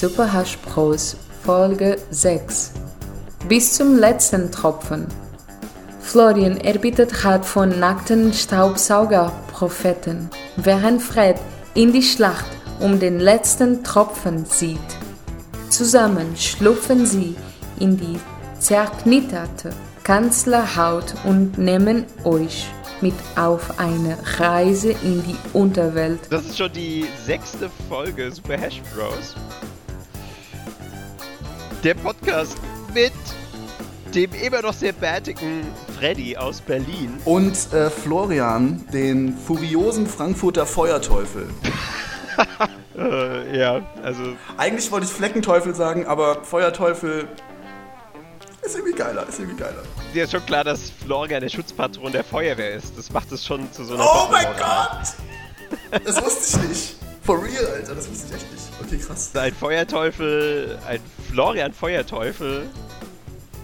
Super Hash Bros Folge 6 Bis zum letzten Tropfen. Florian erbittet hat von nackten Staubsaugerpropheten, während Fred in die Schlacht um den letzten Tropfen sieht. Zusammen schlupfen sie in die zerknitterte Kanzlerhaut und nehmen euch mit auf eine Reise in die Unterwelt. Das ist schon die sechste Folge Super Hash Bros. Der Podcast mit dem immer noch sehr bärtigen Freddy aus Berlin. Und äh, Florian, den furiosen Frankfurter Feuerteufel. äh, ja, also. Eigentlich wollte ich Fleckenteufel sagen, aber Feuerteufel ist irgendwie geiler, ist irgendwie geiler. Dir ist schon klar, dass Florian der Schutzpatron der Feuerwehr ist. Das macht es schon zu so einer. Oh mein Gott! Das wusste ich nicht. For real, Alter, das wusste ich echt nicht. Okay, krass. Ein Feuerteufel, ein Florian Feuerteufel,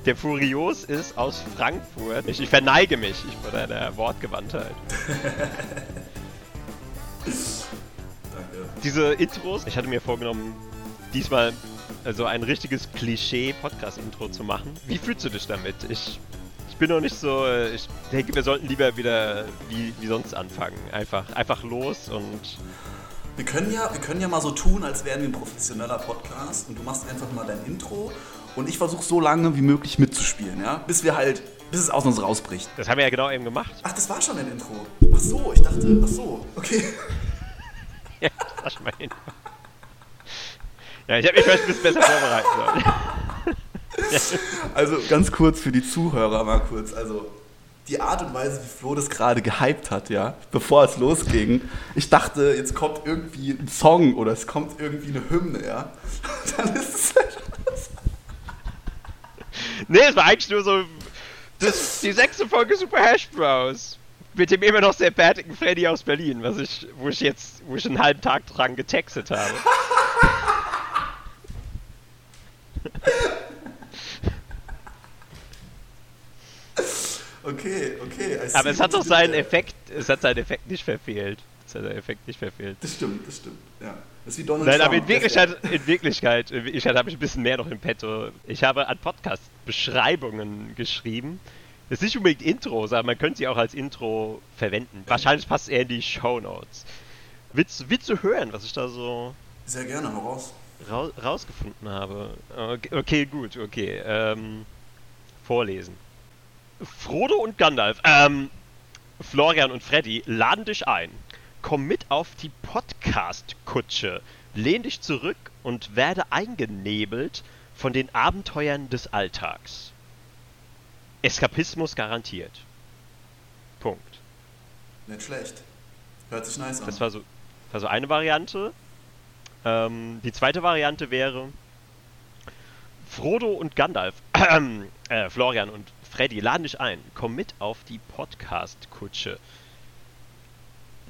der furios ist aus Frankfurt. Ich, ich verneige mich ich vor deiner Wortgewandtheit. Danke. Diese Intros, ich hatte mir vorgenommen, diesmal also ein richtiges Klischee-Podcast-Intro zu machen. Wie fühlst du dich damit? Ich, ich bin noch nicht so. Ich denke, wir sollten lieber wieder wie, wie sonst anfangen. Einfach, einfach los und. Wir können, ja, wir können ja mal so tun, als wären wir ein professioneller Podcast und du machst einfach mal dein Intro und ich versuche so lange wie möglich mitzuspielen, ja? Bis wir halt, bis es aus uns rausbricht. Das haben wir ja genau eben gemacht. Ach, das war schon ein Intro. Ach so, ich dachte, ach so, okay. ja, das war schon mal ein Intro. Ja, ich habe mich vielleicht ein bisschen besser vorbereiten sollen. also ganz kurz für die Zuhörer mal kurz. Also die Art und Weise, wie Flo das gerade gehypt hat, ja, bevor es losging. Ich dachte, jetzt kommt irgendwie ein Song oder es kommt irgendwie eine Hymne, ja. Dann ist es halt Nee, es war eigentlich nur so das, die sechste Folge Super Hash Bros. Mit dem immer noch sehr bärtigen Freddy aus Berlin, was ich, wo ich jetzt, wo ich einen halben Tag dran getextet habe. Okay, okay. Aber es hat doch seinen Effekt, es hat seinen Effekt nicht verfehlt. Es hat seinen Effekt nicht verfehlt. Das stimmt, das stimmt, ja. Das ist wie Donald Nein, Trump. aber in Wirklichkeit, in Wirklichkeit, in Wirklichkeit habe ich ein bisschen mehr noch im Petto. Ich habe an Podcast-Beschreibungen geschrieben. Das ist nicht unbedingt Intros, aber man könnte sie auch als Intro verwenden. Wahrscheinlich passt es eher in die Show Notes. Willst, willst du hören, was ich da so. Sehr gerne, raus. Ra rausgefunden habe? Okay, okay gut, okay. Ähm, vorlesen. Frodo und Gandalf, ähm, Florian und Freddy laden dich ein. Komm mit auf die Podcast-Kutsche. Lehn dich zurück und werde eingenebelt von den Abenteuern des Alltags. Eskapismus garantiert. Punkt. Nicht schlecht. Hört sich nice an. Das war so, war so eine Variante. Ähm, die zweite Variante wäre Frodo und Gandalf, äh, Florian und Freddy laden dich ein. Komm mit auf die Podcast-Kutsche.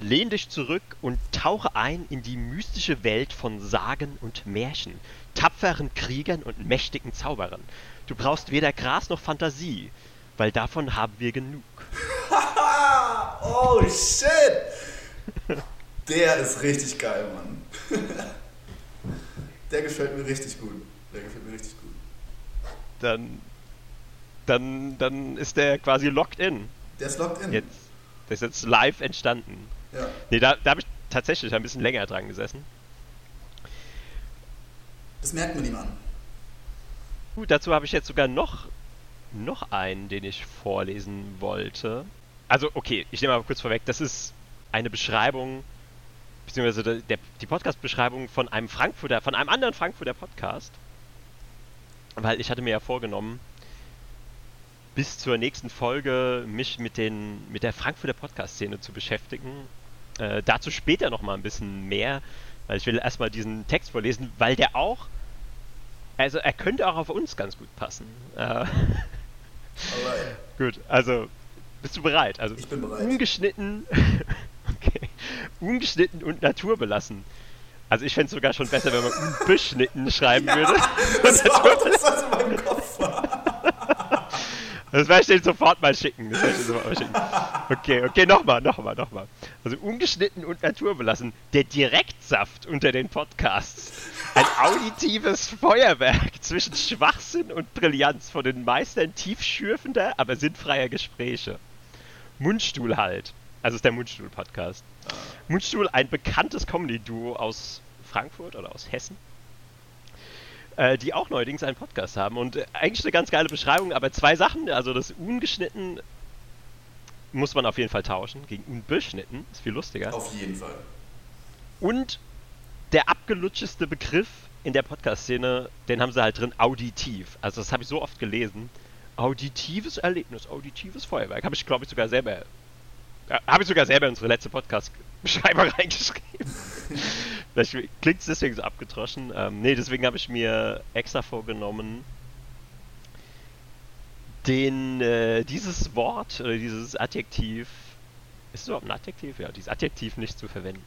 Lehn dich zurück und tauche ein in die mystische Welt von Sagen und Märchen, tapferen Kriegern und mächtigen Zauberern. Du brauchst weder Gras noch Fantasie, weil davon haben wir genug. oh shit! Der ist richtig geil, Mann. Der gefällt mir richtig gut. Der gefällt mir richtig gut. Dann, dann, dann ist der quasi locked in. Der ist locked in. Jetzt, der ist jetzt live entstanden. Ja. Nee, da, da habe ich tatsächlich ein bisschen länger dran gesessen. Das merkt man ihm an. Gut, dazu habe ich jetzt sogar noch, noch einen, den ich vorlesen wollte. Also, okay, ich nehme mal kurz vorweg. Das ist eine Beschreibung, beziehungsweise der, die Podcast-Beschreibung von einem Frankfurter, von einem anderen Frankfurter Podcast. Weil ich hatte mir ja vorgenommen, bis zur nächsten Folge mich mit, den, mit der Frankfurter Podcast-Szene zu beschäftigen. Äh, dazu später noch mal ein bisschen mehr, weil ich will erstmal diesen Text vorlesen, weil der auch, also er könnte auch auf uns ganz gut passen. Äh, gut, also bist du bereit? Also ich bin bereit. Ungeschnitten, okay, ungeschnitten und naturbelassen. Also ich fände es sogar schon besser, wenn man unbeschnitten schreiben ja, würde. Das war auch das, was in meinem Kopf war. Das werde ich dir sofort mal schicken. Das ich dir sofort mal schicken. Okay, okay, nochmal, nochmal, nochmal. Also ungeschnitten und naturbelassen. Der Direktsaft unter den Podcasts. Ein auditives Feuerwerk zwischen Schwachsinn und Brillanz von den Meistern tiefschürfender, aber sinnfreier Gespräche. Mundstuhl halt. Also ist der Mundstuhl-Podcast. Mundstuhl, ein bekanntes Comedy-Duo aus Frankfurt oder aus Hessen äh, die auch neuerdings einen Podcast haben. Und äh, eigentlich eine ganz geile Beschreibung, aber zwei Sachen. Also das ungeschnitten muss man auf jeden Fall tauschen gegen unbeschnitten. Ist viel lustiger. Auf jeden Fall. Und der abgelutscheste Begriff in der Podcast-Szene, den haben sie halt drin, auditiv. Also das habe ich so oft gelesen. Auditives Erlebnis, auditives Feuerwerk. Habe ich, glaube ich, sogar selber. Äh, habe ich sogar selber unsere letzte Podcast-Beschreibung reingeschrieben. Vielleicht klingt es deswegen so abgetroschen. Ähm, nee, deswegen habe ich mir extra vorgenommen, den, äh, dieses Wort oder dieses Adjektiv, ist es überhaupt ein Adjektiv? Ja, dieses Adjektiv nicht zu verwenden.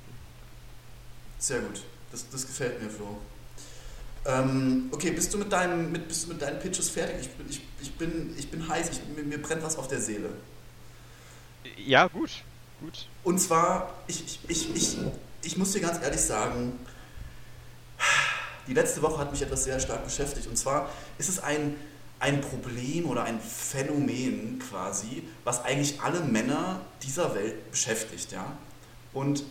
Sehr gut. Das, das gefällt mir, Flo. Ähm, okay, bist du mit deinem, mit, bist du mit deinen Pitches fertig? Ich, ich, ich, bin, ich bin heiß, ich, mir, mir brennt was auf der Seele. Ja, gut. Gut. Und zwar, ich, ich, ich, ich, ich muss dir ganz ehrlich sagen, die letzte Woche hat mich etwas sehr stark beschäftigt. Und zwar ist es ein, ein Problem oder ein Phänomen quasi, was eigentlich alle Männer dieser Welt beschäftigt. Ja? Und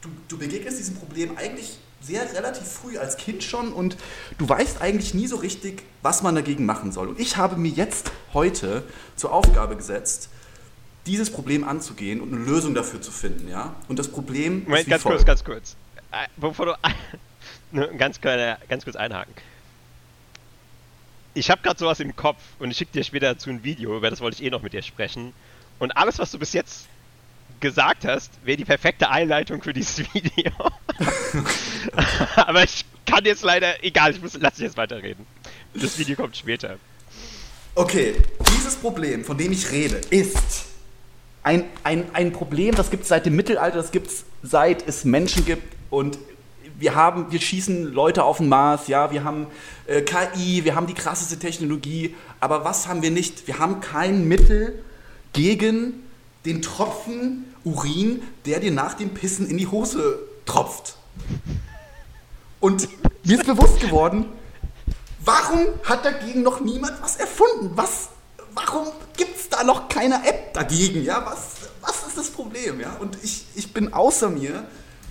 du, du begegnest diesem Problem eigentlich sehr relativ früh als Kind schon und du weißt eigentlich nie so richtig, was man dagegen machen soll. Und ich habe mir jetzt heute zur Aufgabe gesetzt, dieses Problem anzugehen und eine Lösung dafür zu finden, ja. Und das Problem Moment, ganz kurz, ganz kurz. Äh, bevor du ne, ganz, kleine, ganz kurz einhaken. Ich habe gerade sowas im Kopf und ich schicke dir später dazu ein Video, über das wollte ich eh noch mit dir sprechen. Und alles, was du bis jetzt gesagt hast, wäre die perfekte Einleitung für dieses Video. Aber ich kann jetzt leider, egal, ich muss, lass dich jetzt weiterreden. Das Video kommt später. Okay, dieses Problem, von dem ich rede, ist ein, ein, ein Problem, das gibt es seit dem Mittelalter, das gibt es seit es Menschen gibt und wir haben, wir schießen Leute auf den Mars, ja, wir haben äh, KI, wir haben die krasseste Technologie, aber was haben wir nicht? Wir haben kein Mittel gegen den Tropfen Urin, der dir nach dem Pissen in die Hose tropft. Und mir ist bewusst geworden, warum hat dagegen noch niemand was erfunden? Was, warum gibt da noch keine App dagegen? Ja, was, was ist das Problem? Ja, und ich, ich bin außer mir,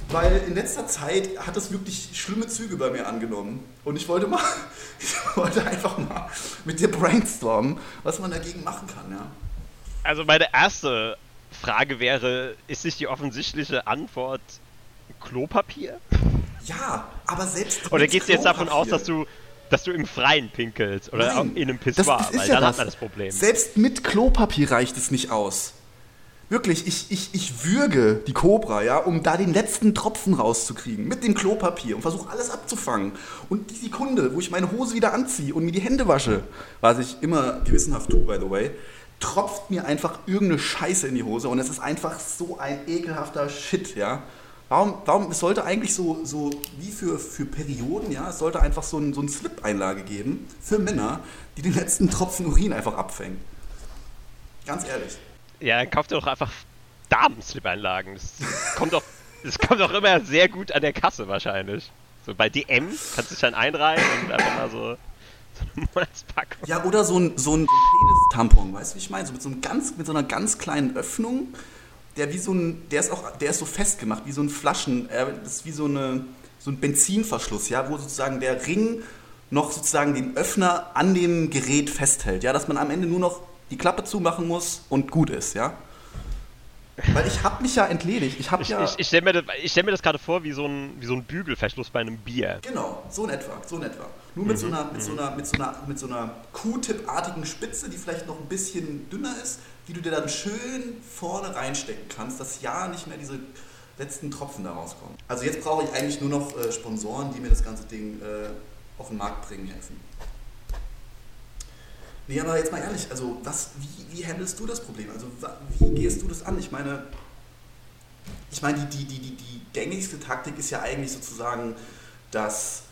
weil in letzter Zeit hat es wirklich schlimme Züge bei mir angenommen. Und ich wollte mal, ich wollte einfach mal mit dir brainstormen, was man dagegen machen kann. Ja. Also meine erste Frage wäre, ist nicht die offensichtliche Antwort Klopapier? Ja, aber selbst. Oder gehst du jetzt davon aus, dass du dass du im Freien pinkelst oder Nein, in einem Pissoir, das, das weil ja dann das. hat man das Problem. Selbst mit Klopapier reicht es nicht aus. Wirklich, ich, ich, ich würge die Cobra, ja, um da den letzten Tropfen rauszukriegen mit dem Klopapier und versuche alles abzufangen. Und die Sekunde, wo ich meine Hose wieder anziehe und mir die Hände wasche, was ich immer gewissenhaft tue, by the way, tropft mir einfach irgendeine Scheiße in die Hose und es ist einfach so ein ekelhafter Shit, ja. Warum, warum, es sollte eigentlich so, so wie für, für Perioden, ja, es sollte einfach so, ein, so eine Slip-Einlage geben für Männer, die den letzten Tropfen Urin einfach abfängt. Ganz ehrlich. Ja, dann kauft ihr doch einfach Damen-Slip-Einlagen. Das kommt doch, das kommt doch immer sehr gut an der Kasse wahrscheinlich. So bei DM kannst du dich dann einreihen und einfach mal so, Monatspackung. Ja, oder so ein, so ein Penis-Tampon, weißt du, wie ich meine? So mit so, einem ganz, mit so einer ganz kleinen Öffnung der wie so ein, der ist auch, der ist so festgemacht, wie so ein Flaschen, äh, das ist wie so, eine, so ein Benzinverschluss, ja, wo sozusagen der Ring noch sozusagen den Öffner an dem Gerät festhält, ja, dass man am Ende nur noch die Klappe zumachen muss und gut ist, ja. Weil ich habe mich ja entledigt. Ich, ich, ja ich, ich stelle mir, das, stell mir das gerade vor wie so, ein, wie so ein Bügelverschluss bei einem Bier. Genau, so in etwa, so in etwa. Nur mit, mhm. so einer, mit, mhm. so einer, mit, so einer, mit so einer Q-Tip-artigen Spitze, die vielleicht noch ein bisschen dünner ist, die du dir dann schön vorne reinstecken kannst, dass ja nicht mehr diese letzten Tropfen da rauskommen. Also jetzt brauche ich eigentlich nur noch äh, Sponsoren, die mir das ganze Ding äh, auf den Markt bringen helfen. Nee, aber jetzt mal ehrlich, also was, wie, wie handelst du das Problem? Also wie gehst du das an? Ich meine, ich meine, die, die, die, die gängigste Taktik ist ja eigentlich sozusagen das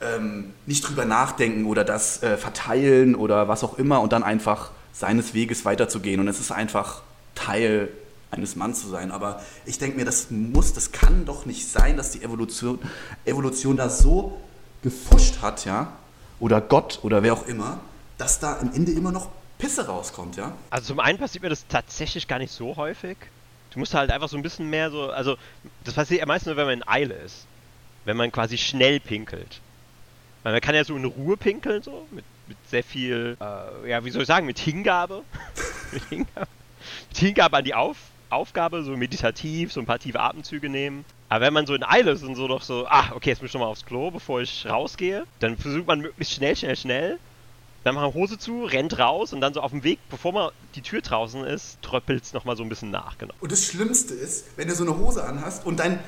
ähm, nicht drüber nachdenken oder das äh, verteilen oder was auch immer und dann einfach seines Weges weiterzugehen. Und es ist einfach Teil eines Manns zu sein. Aber ich denke mir, das muss, das kann doch nicht sein, dass die Evolution, Evolution da so gefuscht hat, ja, oder Gott oder wer auch immer, dass da am Ende immer noch Pisse rauskommt, ja. Also zum einen passiert mir das tatsächlich gar nicht so häufig. Du musst halt einfach so ein bisschen mehr so, also das passiert ja meistens nur, wenn man in Eile ist. Wenn man quasi schnell pinkelt. Weil man kann ja so in Ruhe pinkeln, so, mit, mit sehr viel, äh, ja, wie soll ich sagen, mit Hingabe. mit Hingabe. Mit Hingabe an die Auf Aufgabe, so meditativ, so ein paar tiefe Atemzüge nehmen. Aber wenn man so in Eile ist und so doch so, ah, okay, jetzt muss ich nochmal aufs Klo, bevor ich rausgehe, dann versucht man möglichst schnell, schnell, schnell. Dann macht man Hose zu, rennt raus und dann so auf dem Weg, bevor man die Tür draußen ist, tröppelt es nochmal so ein bisschen nach. Genau. Und das Schlimmste ist, wenn du so eine Hose anhast und dein,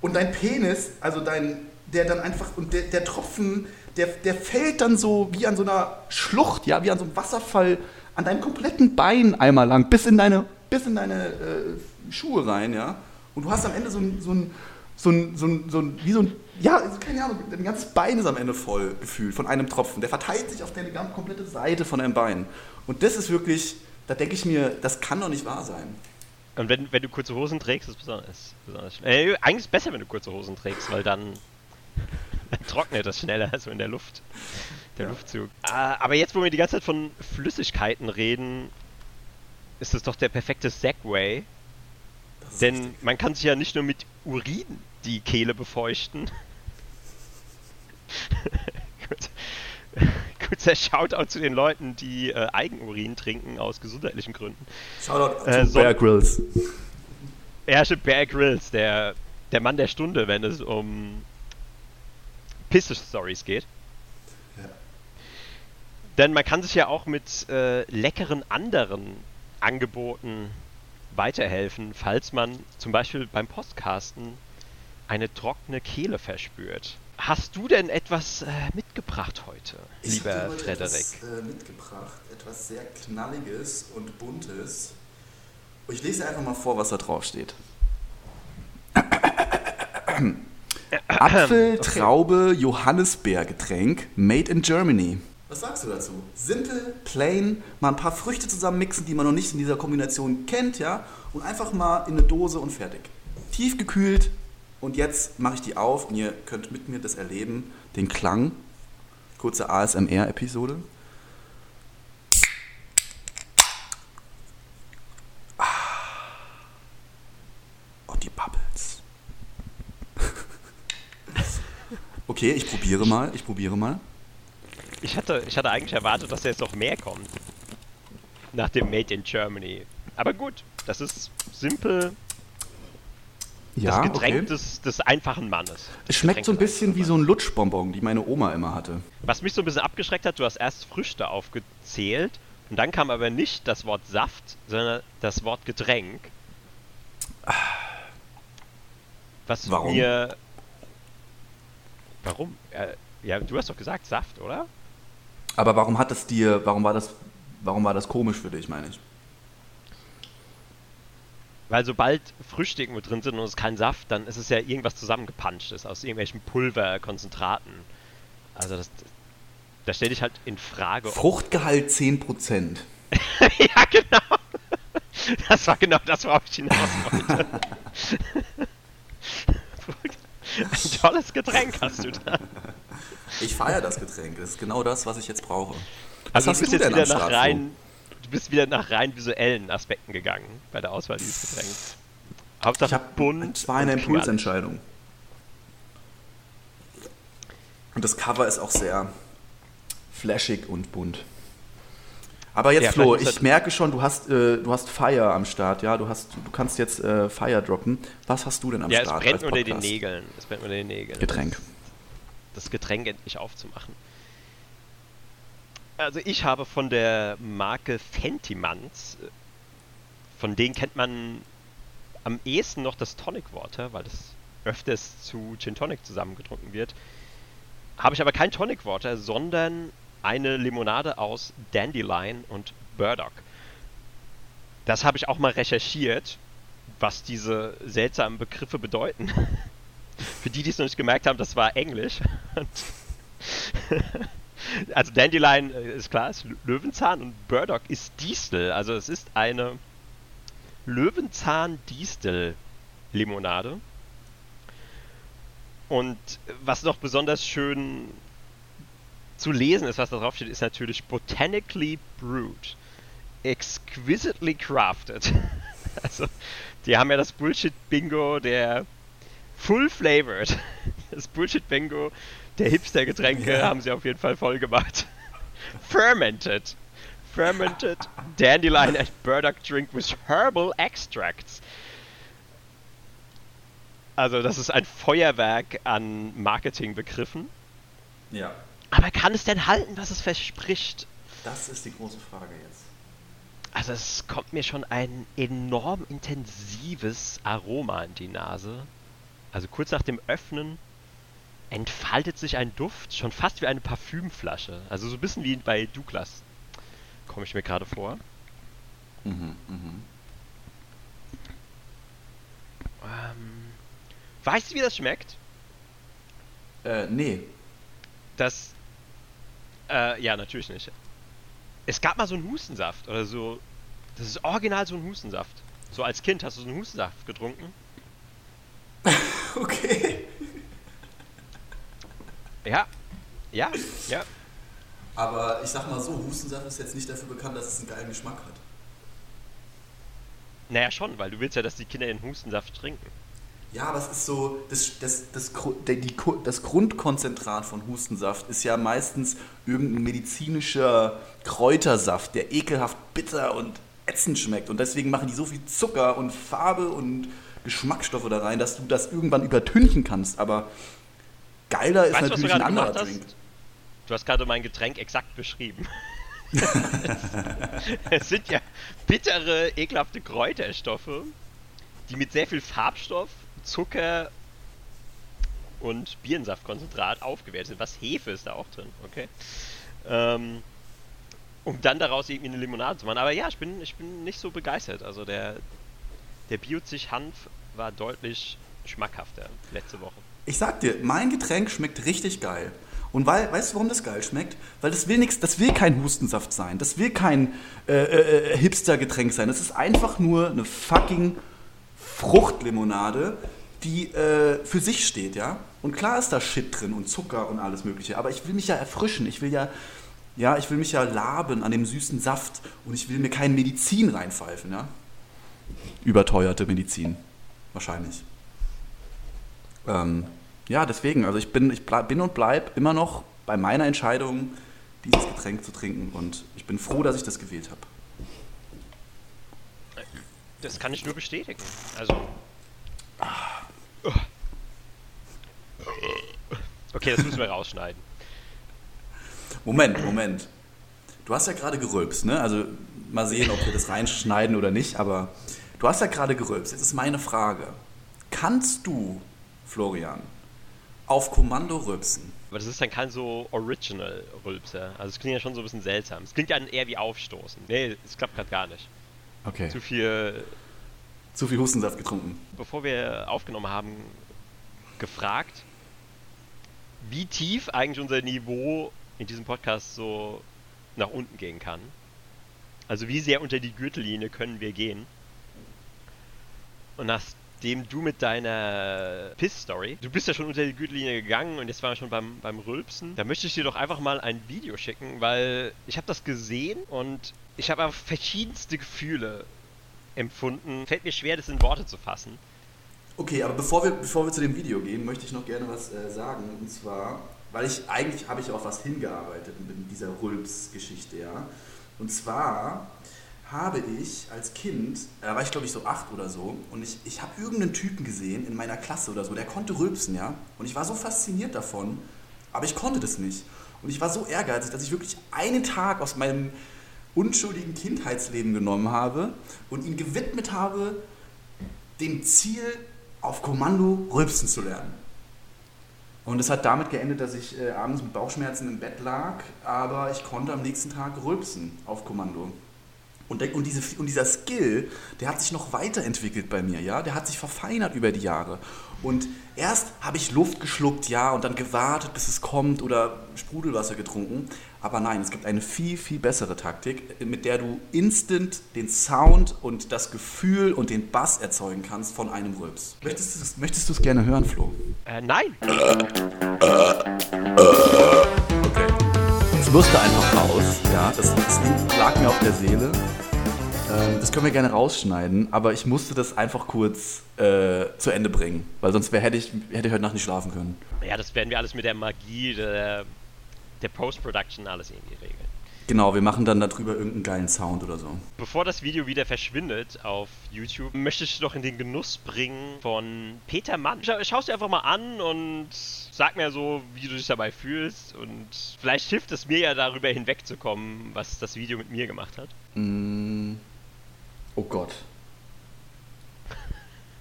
und dein Penis, also dein, der dann einfach, und der, der Tropfen, der, der fällt dann so wie an so einer Schlucht, ja, wie an so einem Wasserfall an deinem kompletten Bein einmal lang, bis in deine bis in deine äh, Schuhe rein, ja. Und du hast am Ende so ein, so ein, so ein, so ein, so ein wie so ein, ja, keine Ahnung, dein ganzes Bein ist am Ende voll gefühlt von einem Tropfen. Der verteilt sich auf deine komplette Seite von deinem Bein. Und das ist wirklich, da denke ich mir, das kann doch nicht wahr sein. Und wenn, wenn du kurze Hosen trägst, ist es besonders, besonders äh, Eigentlich ist es besser, wenn du kurze Hosen trägst, weil dann trocknet das schneller, so in der Luft. Der ja. Luftzug. Äh, aber jetzt, wo wir die ganze Zeit von Flüssigkeiten reden, ist es doch der perfekte Segway. Denn richtig. man kann sich ja nicht nur mit Urin die Kehle befeuchten. Gut. Kurzer Shoutout zu den Leuten, die äh, Eigenurin trinken aus gesundheitlichen Gründen. Shoutout äh, zu Bear Grylls. Ja, stimmt, Bear Grylls, der, der Mann der Stunde, wenn es um Pisse-Stories geht. Ja. Denn man kann sich ja auch mit äh, leckeren anderen Angeboten weiterhelfen, falls man zum Beispiel beim Postcasten eine trockene Kehle verspürt. Hast du denn etwas äh, mitgebracht heute, ich lieber heute Frederik? Etwas, äh, mitgebracht, etwas sehr knalliges und buntes. Ich lese einfach mal vor, was da drauf steht. Apfel, Traube, Johannisbeergetränk, made in Germany. Was sagst du dazu? Simpel, plain, mal ein paar Früchte zusammen mixen, die man noch nicht in dieser Kombination kennt, ja, und einfach mal in eine Dose und fertig. Tiefgekühlt und jetzt mache ich die auf und ihr könnt mit mir das erleben, den Klang. Kurze ASMR-Episode. Ah. Und die Bubbles. Okay, ich probiere mal, ich probiere mal. Ich hatte, ich hatte eigentlich erwartet, dass jetzt noch mehr kommt. Nach dem Made in Germany. Aber gut, das ist simpel. Ja, das Getränk okay. des, des einfachen Mannes. Es schmeckt so ein bisschen wie so ein Lutschbonbon, die meine Oma immer hatte. Was mich so ein bisschen abgeschreckt hat, du hast erst Früchte aufgezählt und dann kam aber nicht das Wort Saft, sondern das Wort Getränk. Was Warum? mir. Warum? Ja, du hast doch gesagt Saft, oder? Aber warum hat es dir, warum war das, warum war das komisch für dich, meine ich? Weil sobald Früchte irgendwo drin sind und es ist kein Saft, dann ist es ja irgendwas zusammengepanscht aus irgendwelchen Pulverkonzentraten. Also das, da stelle ich halt in Frage. Fruchtgehalt 10%. ja, genau. Das war genau das, worauf ich hinaus wollte. Ein tolles Getränk hast du da. Ich feiere das Getränk. Das ist genau das, was ich jetzt brauche. Was also du bist jetzt wieder nach rein, du bist wieder nach rein visuellen Aspekten gegangen bei der Auswahl dieses Getränks. Hauptsache ich bunt. Es war eine Impulsentscheidung. Und das Cover ist auch sehr flashig und bunt. Aber jetzt, ja, Flo, ich halt merke schon, du hast, äh, du hast Fire am Start, ja? Du, hast, du kannst jetzt äh, Fire droppen. Was hast du denn am ja, Start? Ja, es brennt unter den Nägeln. Es brennt unter den Nägeln. Getränk das Getränk endlich aufzumachen. Also ich habe von der Marke Fentimans, äh, von denen kennt man am ehesten noch das Tonic Water, weil das öfters zu Gin Tonic zusammengetrunken wird. Habe ich aber kein Tonic Water, sondern eine Limonade aus Dandelion und Burdock. Das habe ich auch mal recherchiert, was diese seltsamen Begriffe bedeuten. Für die, die es noch nicht gemerkt haben, das war Englisch. also Dandelion äh, ist klar, ist Löwenzahn und Burdock ist Distel. Also es ist eine Löwenzahn-Distel-Limonade. Und was noch besonders schön zu lesen ist, was da drauf steht, ist natürlich botanically brewed, exquisitely crafted. also, die haben ja das Bullshit-Bingo der full flavored. Das Bullshit-Bingo der Hipster-Getränke ja. haben sie auf jeden Fall voll gemacht. Fermented. Fermented dandelion and burdock drink with herbal extracts. Also, das ist ein Feuerwerk an Marketingbegriffen. Ja. Aber kann es denn halten, was es verspricht? Das ist die große Frage jetzt. Also, es kommt mir schon ein enorm intensives Aroma in die Nase. Also, kurz nach dem Öffnen entfaltet sich ein Duft, schon fast wie eine Parfümflasche. Also, so ein bisschen wie bei Douglas. Komme ich mir gerade vor. Mhm, mhm. Ähm. Weißt du, wie das schmeckt? Äh, nee. Das. Äh, ja, natürlich nicht. Es gab mal so einen Hustensaft oder so. Das ist original so ein Hustensaft. So als Kind hast du so einen Hustensaft getrunken. okay. Ja. Ja, ja. Aber ich sag mal so, Hustensaft ist jetzt nicht dafür bekannt, dass es einen geilen Geschmack hat. Naja, schon, weil du willst ja, dass die Kinder den Hustensaft trinken. Ja, aber es ist so, das, das, das, das Grundkonzentrat von Hustensaft ist ja meistens irgendein medizinischer Kräutersaft, der ekelhaft bitter und ätzend schmeckt. Und deswegen machen die so viel Zucker und Farbe und Geschmacksstoffe da rein, dass du das irgendwann übertünchen kannst. Aber geiler ist weißt, natürlich ein anderer Drink. Du hast gerade mein Getränk exakt beschrieben. es sind ja bittere, ekelhafte Kräuterstoffe, die mit sehr viel Farbstoff Zucker und Birnensaftkonzentrat aufgewertet sind. Was Hefe ist da auch drin, okay? Ähm, um dann daraus irgendwie eine Limonade zu machen. Aber ja, ich bin, ich bin nicht so begeistert. Also der, der Biozig-Hanf war deutlich schmackhafter letzte Woche. Ich sag dir, mein Getränk schmeckt richtig geil. Und weil, weißt du, warum das geil schmeckt? Weil das will nichts, das will kein Hustensaft sein, das will kein äh, äh, äh Hipster-Getränk sein. Das ist einfach nur eine fucking Fruchtlimonade, die äh, für sich steht, ja. Und klar ist da Shit drin und Zucker und alles Mögliche, aber ich will mich ja erfrischen, ich will ja, ja, ich will mich ja laben an dem süßen Saft und ich will mir keine Medizin reinpfeifen, ja. Überteuerte Medizin, wahrscheinlich. Ähm, ja, deswegen, also ich bin, ich bin und bleib immer noch bei meiner Entscheidung, dieses Getränk zu trinken und ich bin froh, dass ich das gewählt habe. Das kann ich nur bestätigen. Also. Okay, das müssen wir rausschneiden. Moment, Moment. Du hast ja gerade gerülpst, ne? Also mal sehen, ob wir das reinschneiden oder nicht, aber du hast ja gerade gerülpst. Jetzt ist meine Frage. Kannst du, Florian, auf Kommando rülpsen? Aber das ist dann kein so Original-Rülpser. Also es klingt ja schon so ein bisschen seltsam. Es klingt ja eher wie Aufstoßen. Nee, es klappt gerade gar nicht. Okay. Zu viel. Zu viel Hustensaft getrunken. Bevor wir aufgenommen haben, gefragt, wie tief eigentlich unser Niveau in diesem Podcast so nach unten gehen kann. Also wie sehr unter die Gürtellinie können wir gehen. Und nachdem du mit deiner Piss-Story, du bist ja schon unter die Gürtellinie gegangen und jetzt waren wir schon beim, beim Rülpsen, da möchte ich dir doch einfach mal ein Video schicken, weil ich habe das gesehen und ich habe verschiedenste Gefühle empfunden. Fällt mir schwer, das in Worte zu fassen. Okay, aber bevor wir, bevor wir zu dem Video gehen, möchte ich noch gerne was äh, sagen. Und zwar, weil ich eigentlich habe ich auf was hingearbeitet mit dieser Rülps-Geschichte, ja. Und zwar habe ich als Kind, da war ich glaube ich so acht oder so, und ich, ich habe irgendeinen Typen gesehen in meiner Klasse oder so, der konnte rülpsen, ja. Und ich war so fasziniert davon, aber ich konnte das nicht. Und ich war so ehrgeizig, dass ich wirklich einen Tag aus meinem unschuldigen Kindheitsleben genommen habe und ihn gewidmet habe, dem Ziel, auf Kommando rülpsen zu lernen. Und es hat damit geendet, dass ich äh, abends mit Bauchschmerzen im Bett lag, aber ich konnte am nächsten Tag rülpsen auf Kommando. Und, der, und, diese, und dieser Skill, der hat sich noch weiterentwickelt bei mir, ja, der hat sich verfeinert über die Jahre. Und erst habe ich Luft geschluckt, ja, und dann gewartet, bis es kommt oder Sprudelwasser getrunken. Aber nein, es gibt eine viel, viel bessere Taktik, mit der du instant den Sound und das Gefühl und den Bass erzeugen kannst von einem Rülps. Möchtest du es möchtest gerne hören, Flo? Äh, nein. Okay. Es musste einfach raus, ja. Das, das lag mir auf der Seele. Ähm, das können wir gerne rausschneiden, aber ich musste das einfach kurz äh, zu Ende bringen, weil sonst wär, hätte, ich, hätte ich heute Nacht nicht schlafen können. Ja, das werden wir alles mit der Magie der, der Post-Production alles irgendwie regeln. Genau, wir machen dann darüber irgendeinen geilen Sound oder so. Bevor das Video wieder verschwindet auf YouTube, möchte ich doch in den Genuss bringen von Peter Mann. Schau, schau es dir einfach mal an und sag mir so, wie du dich dabei fühlst. Und vielleicht hilft es mir ja darüber hinwegzukommen, was das Video mit mir gemacht hat. Mm. Oh Gott.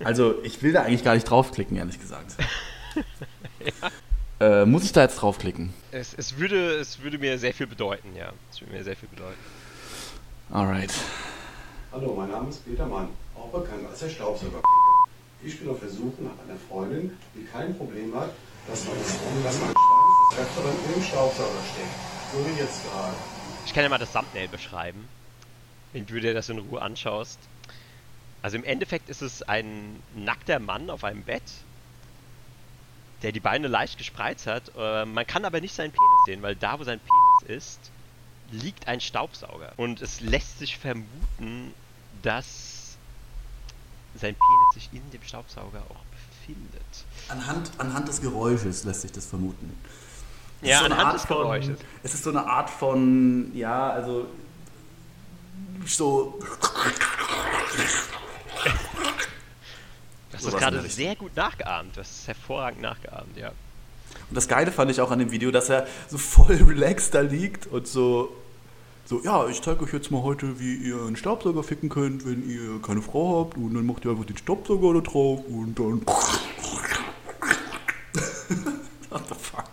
Also, ich will da eigentlich gar nicht draufklicken, ehrlich gesagt. ja. Äh, muss ich da jetzt draufklicken? Es, es, würde, es würde mir sehr viel bedeuten, ja. Es würde mir sehr viel bedeuten. Alright. Hallo, mein Name ist Peter Mann, auch bekannt als der Staubsauger. Ich bin auf der Suche nach einer Freundin, die kein Problem hat, dass mein, dass mein Schwanz des Öfteren im Staubsauger steckt. So wie jetzt gerade. Ich kann ja mal das Thumbnail beschreiben, wenn du dir das in Ruhe anschaust. Also im Endeffekt ist es ein nackter Mann auf einem Bett der die Beine leicht gespreizt hat. Äh, man kann aber nicht seinen Penis sehen, weil da, wo sein Penis ist, liegt ein Staubsauger. Und es lässt sich vermuten, dass sein Penis sich in dem Staubsauger auch befindet. Anhand, anhand des Geräusches lässt sich das vermuten. Es ja, so anhand des Geräusches. Von, es ist so eine Art von, ja, also so hast das gerade sehr gut nachgeahmt. Du hast es hervorragend nachgeahmt, ja. Und das Geile fand ich auch an dem Video, dass er so voll relaxed da liegt und so, so ja, ich zeige euch jetzt mal heute, wie ihr einen Staubsauger ficken könnt, wenn ihr keine Frau habt. Und dann macht ihr einfach den Staubsauger da drauf und dann. What the fuck?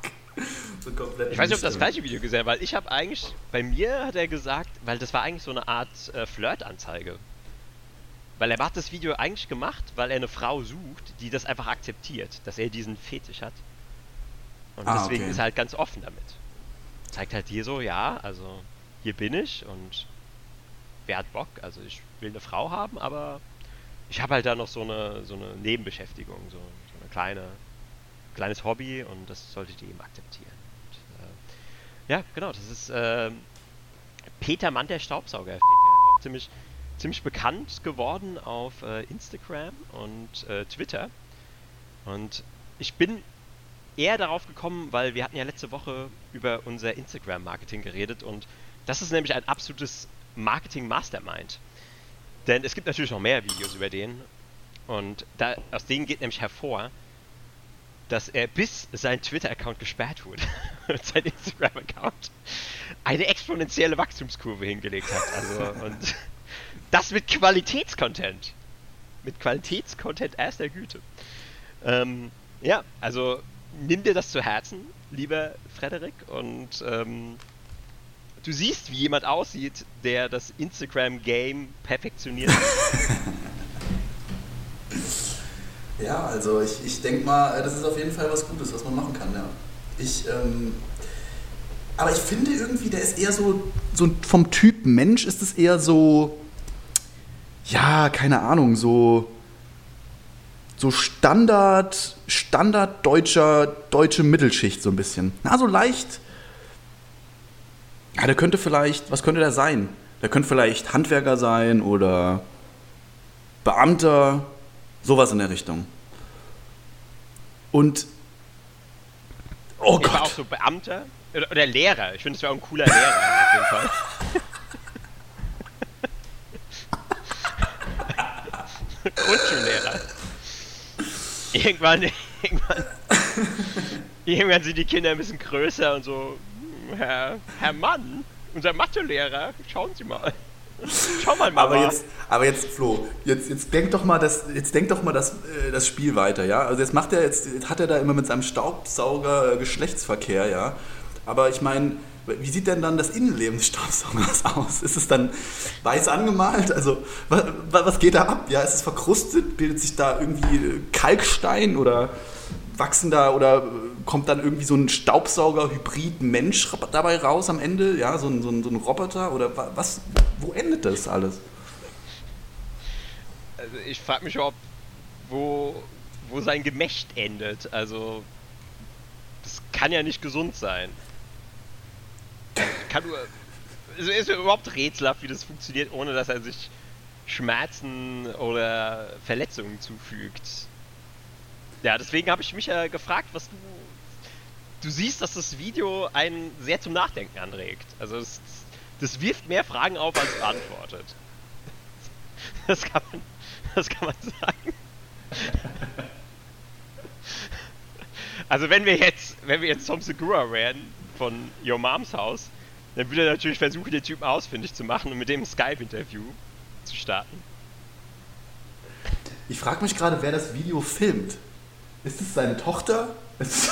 So ich weiß nicht, ob das gleiche Video gesehen weil ich habe eigentlich, bei mir hat er gesagt, weil das war eigentlich so eine Art äh, Flirt-Anzeige. Weil er hat das Video eigentlich gemacht, weil er eine Frau sucht, die das einfach akzeptiert, dass er diesen Fetisch hat. Und ah, deswegen okay. ist er halt ganz offen damit. Zeigt halt hier so, ja, also hier bin ich und wer hat Bock? Also ich will eine Frau haben, aber ich habe halt da noch so eine, so eine Nebenbeschäftigung, so, so eine kleine, kleines Hobby und das solltet ihr eben akzeptieren. Und, äh, ja, genau, das ist äh, Peter Mann, der Staubsauger. Auch ziemlich ziemlich bekannt geworden auf äh, Instagram und äh, Twitter. Und ich bin eher darauf gekommen, weil wir hatten ja letzte Woche über unser Instagram-Marketing geredet und das ist nämlich ein absolutes Marketing-Mastermind. Denn es gibt natürlich noch mehr Videos über den und da, aus denen geht nämlich hervor, dass er bis sein Twitter-Account gesperrt wurde sein Instagram-Account eine exponentielle Wachstumskurve hingelegt hat. Also und das mit Qualitätscontent. Mit Qualitätscontent erster Güte. Ähm, ja, also nimm dir das zu Herzen, lieber Frederik, und ähm, du siehst, wie jemand aussieht, der das Instagram-Game perfektioniert. ja, also ich, ich denke mal, das ist auf jeden Fall was Gutes, was man machen kann, ja. Ich, ähm, aber ich finde irgendwie, der ist eher so, so vom Typ Mensch ist es eher so, ja, keine Ahnung, so, so Standard, Standard deutscher, deutsche Mittelschicht so ein bisschen. Na, so leicht. Ja, der könnte vielleicht, was könnte der sein? Der könnte vielleicht Handwerker sein oder Beamter, sowas in der Richtung. Und Oh ich Gott. auch so Beamter oder, oder Lehrer. Ich finde, es wäre auch ein cooler Lehrer auf jeden Fall. Grundschullehrer. Irgendwann, irgendwann, irgendwann sind die Kinder ein bisschen größer und so, Herr, Herr Mann, unser Mathelehrer, schauen Sie mal. Schau mal, Mama. Aber jetzt, aber jetzt Flo, jetzt, jetzt denk doch mal das, jetzt denk doch mal das, äh, das Spiel weiter, ja? Also jetzt macht er jetzt, hat er da immer mit seinem Staubsauger äh, Geschlechtsverkehr, ja? Aber ich meine, wie sieht denn dann das Innenleben des Staubsaugers aus? Ist es dann weiß angemalt? Also, was, was geht da ab? Ja, ist es verkrustet? Bildet sich da irgendwie Kalkstein oder wachsen da oder äh, kommt dann irgendwie so ein Staubsauger-Hybrid-Mensch dabei raus am Ende? Ja, so ein, so ein, so ein Roboter? Oder was? Wo endet das alles? Also ich frage mich, ob wo, wo sein Gemächt endet. Also das kann ja nicht gesund sein. Kann nur, also ist überhaupt rätselhaft, wie das funktioniert, ohne dass er sich Schmerzen oder Verletzungen zufügt. Ja, deswegen habe ich mich ja gefragt, was du. Du siehst, dass das Video einen sehr zum Nachdenken anregt. Also es, das wirft mehr Fragen auf, als es beantwortet. Das kann man, das kann man sagen. Also wenn wir jetzt, wenn wir jetzt Tom Segura wären von Your Moms House, dann würde er natürlich versuchen, den Typen ausfindig zu machen und mit dem Skype-Interview zu starten. Ich frage mich gerade, wer das Video filmt. Ist es seine Tochter? Ist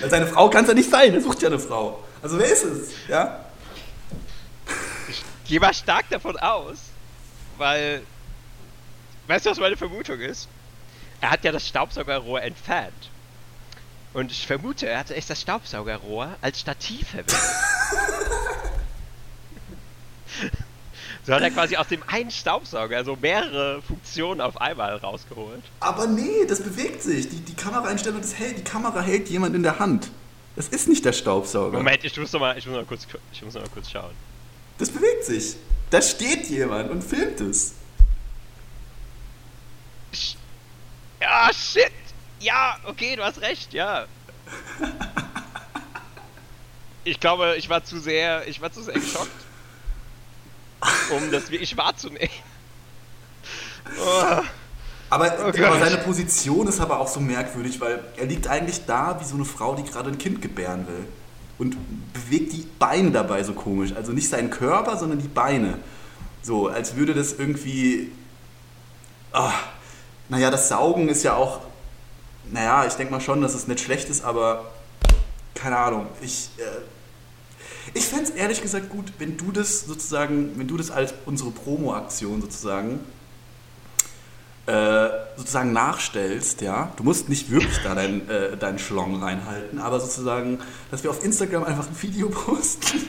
Weil seine Frau kann es ja nicht sein, er sucht ja eine Frau. Also wer ist es? Ja? Ich gehe mal stark davon aus, weil. Weißt du, was meine Vermutung ist? Er hat ja das Staubsaugerrohr entfernt. Und ich vermute, er hatte echt das Staubsaugerrohr als Stativ verwendet. So hat er quasi aus dem einen Staubsauger so mehrere Funktionen auf einmal rausgeholt. Aber nee, das bewegt sich. Die, die Kameraeinstellung, das hält, die Kamera hält jemand in der Hand. Das ist nicht der Staubsauger. Moment, ich muss noch mal, ich muss noch mal kurz, ich muss noch mal kurz schauen. Das bewegt sich. Da steht jemand und filmt es. Ja, shit! Ja, okay, du hast recht, ja. Ich glaube, ich war zu sehr, ich war zu sehr geschockt um das wirklich wahrzunehmen. Oh. Aber, oh aber, seine Position ist aber auch so merkwürdig, weil er liegt eigentlich da wie so eine Frau, die gerade ein Kind gebären will. Und bewegt die Beine dabei so komisch. Also nicht seinen Körper, sondern die Beine. So, als würde das irgendwie. Oh, naja, das Saugen ist ja auch. Naja, ich denke mal schon, dass es nicht schlecht ist, aber. Keine Ahnung. Ich. Äh, ich fände es ehrlich gesagt gut, wenn du das sozusagen, wenn du das als unsere Promo-Aktion sozusagen äh, sozusagen nachstellst, ja. Du musst nicht wirklich da deinen äh, dein Schlong reinhalten, aber sozusagen, dass wir auf Instagram einfach ein Video posten.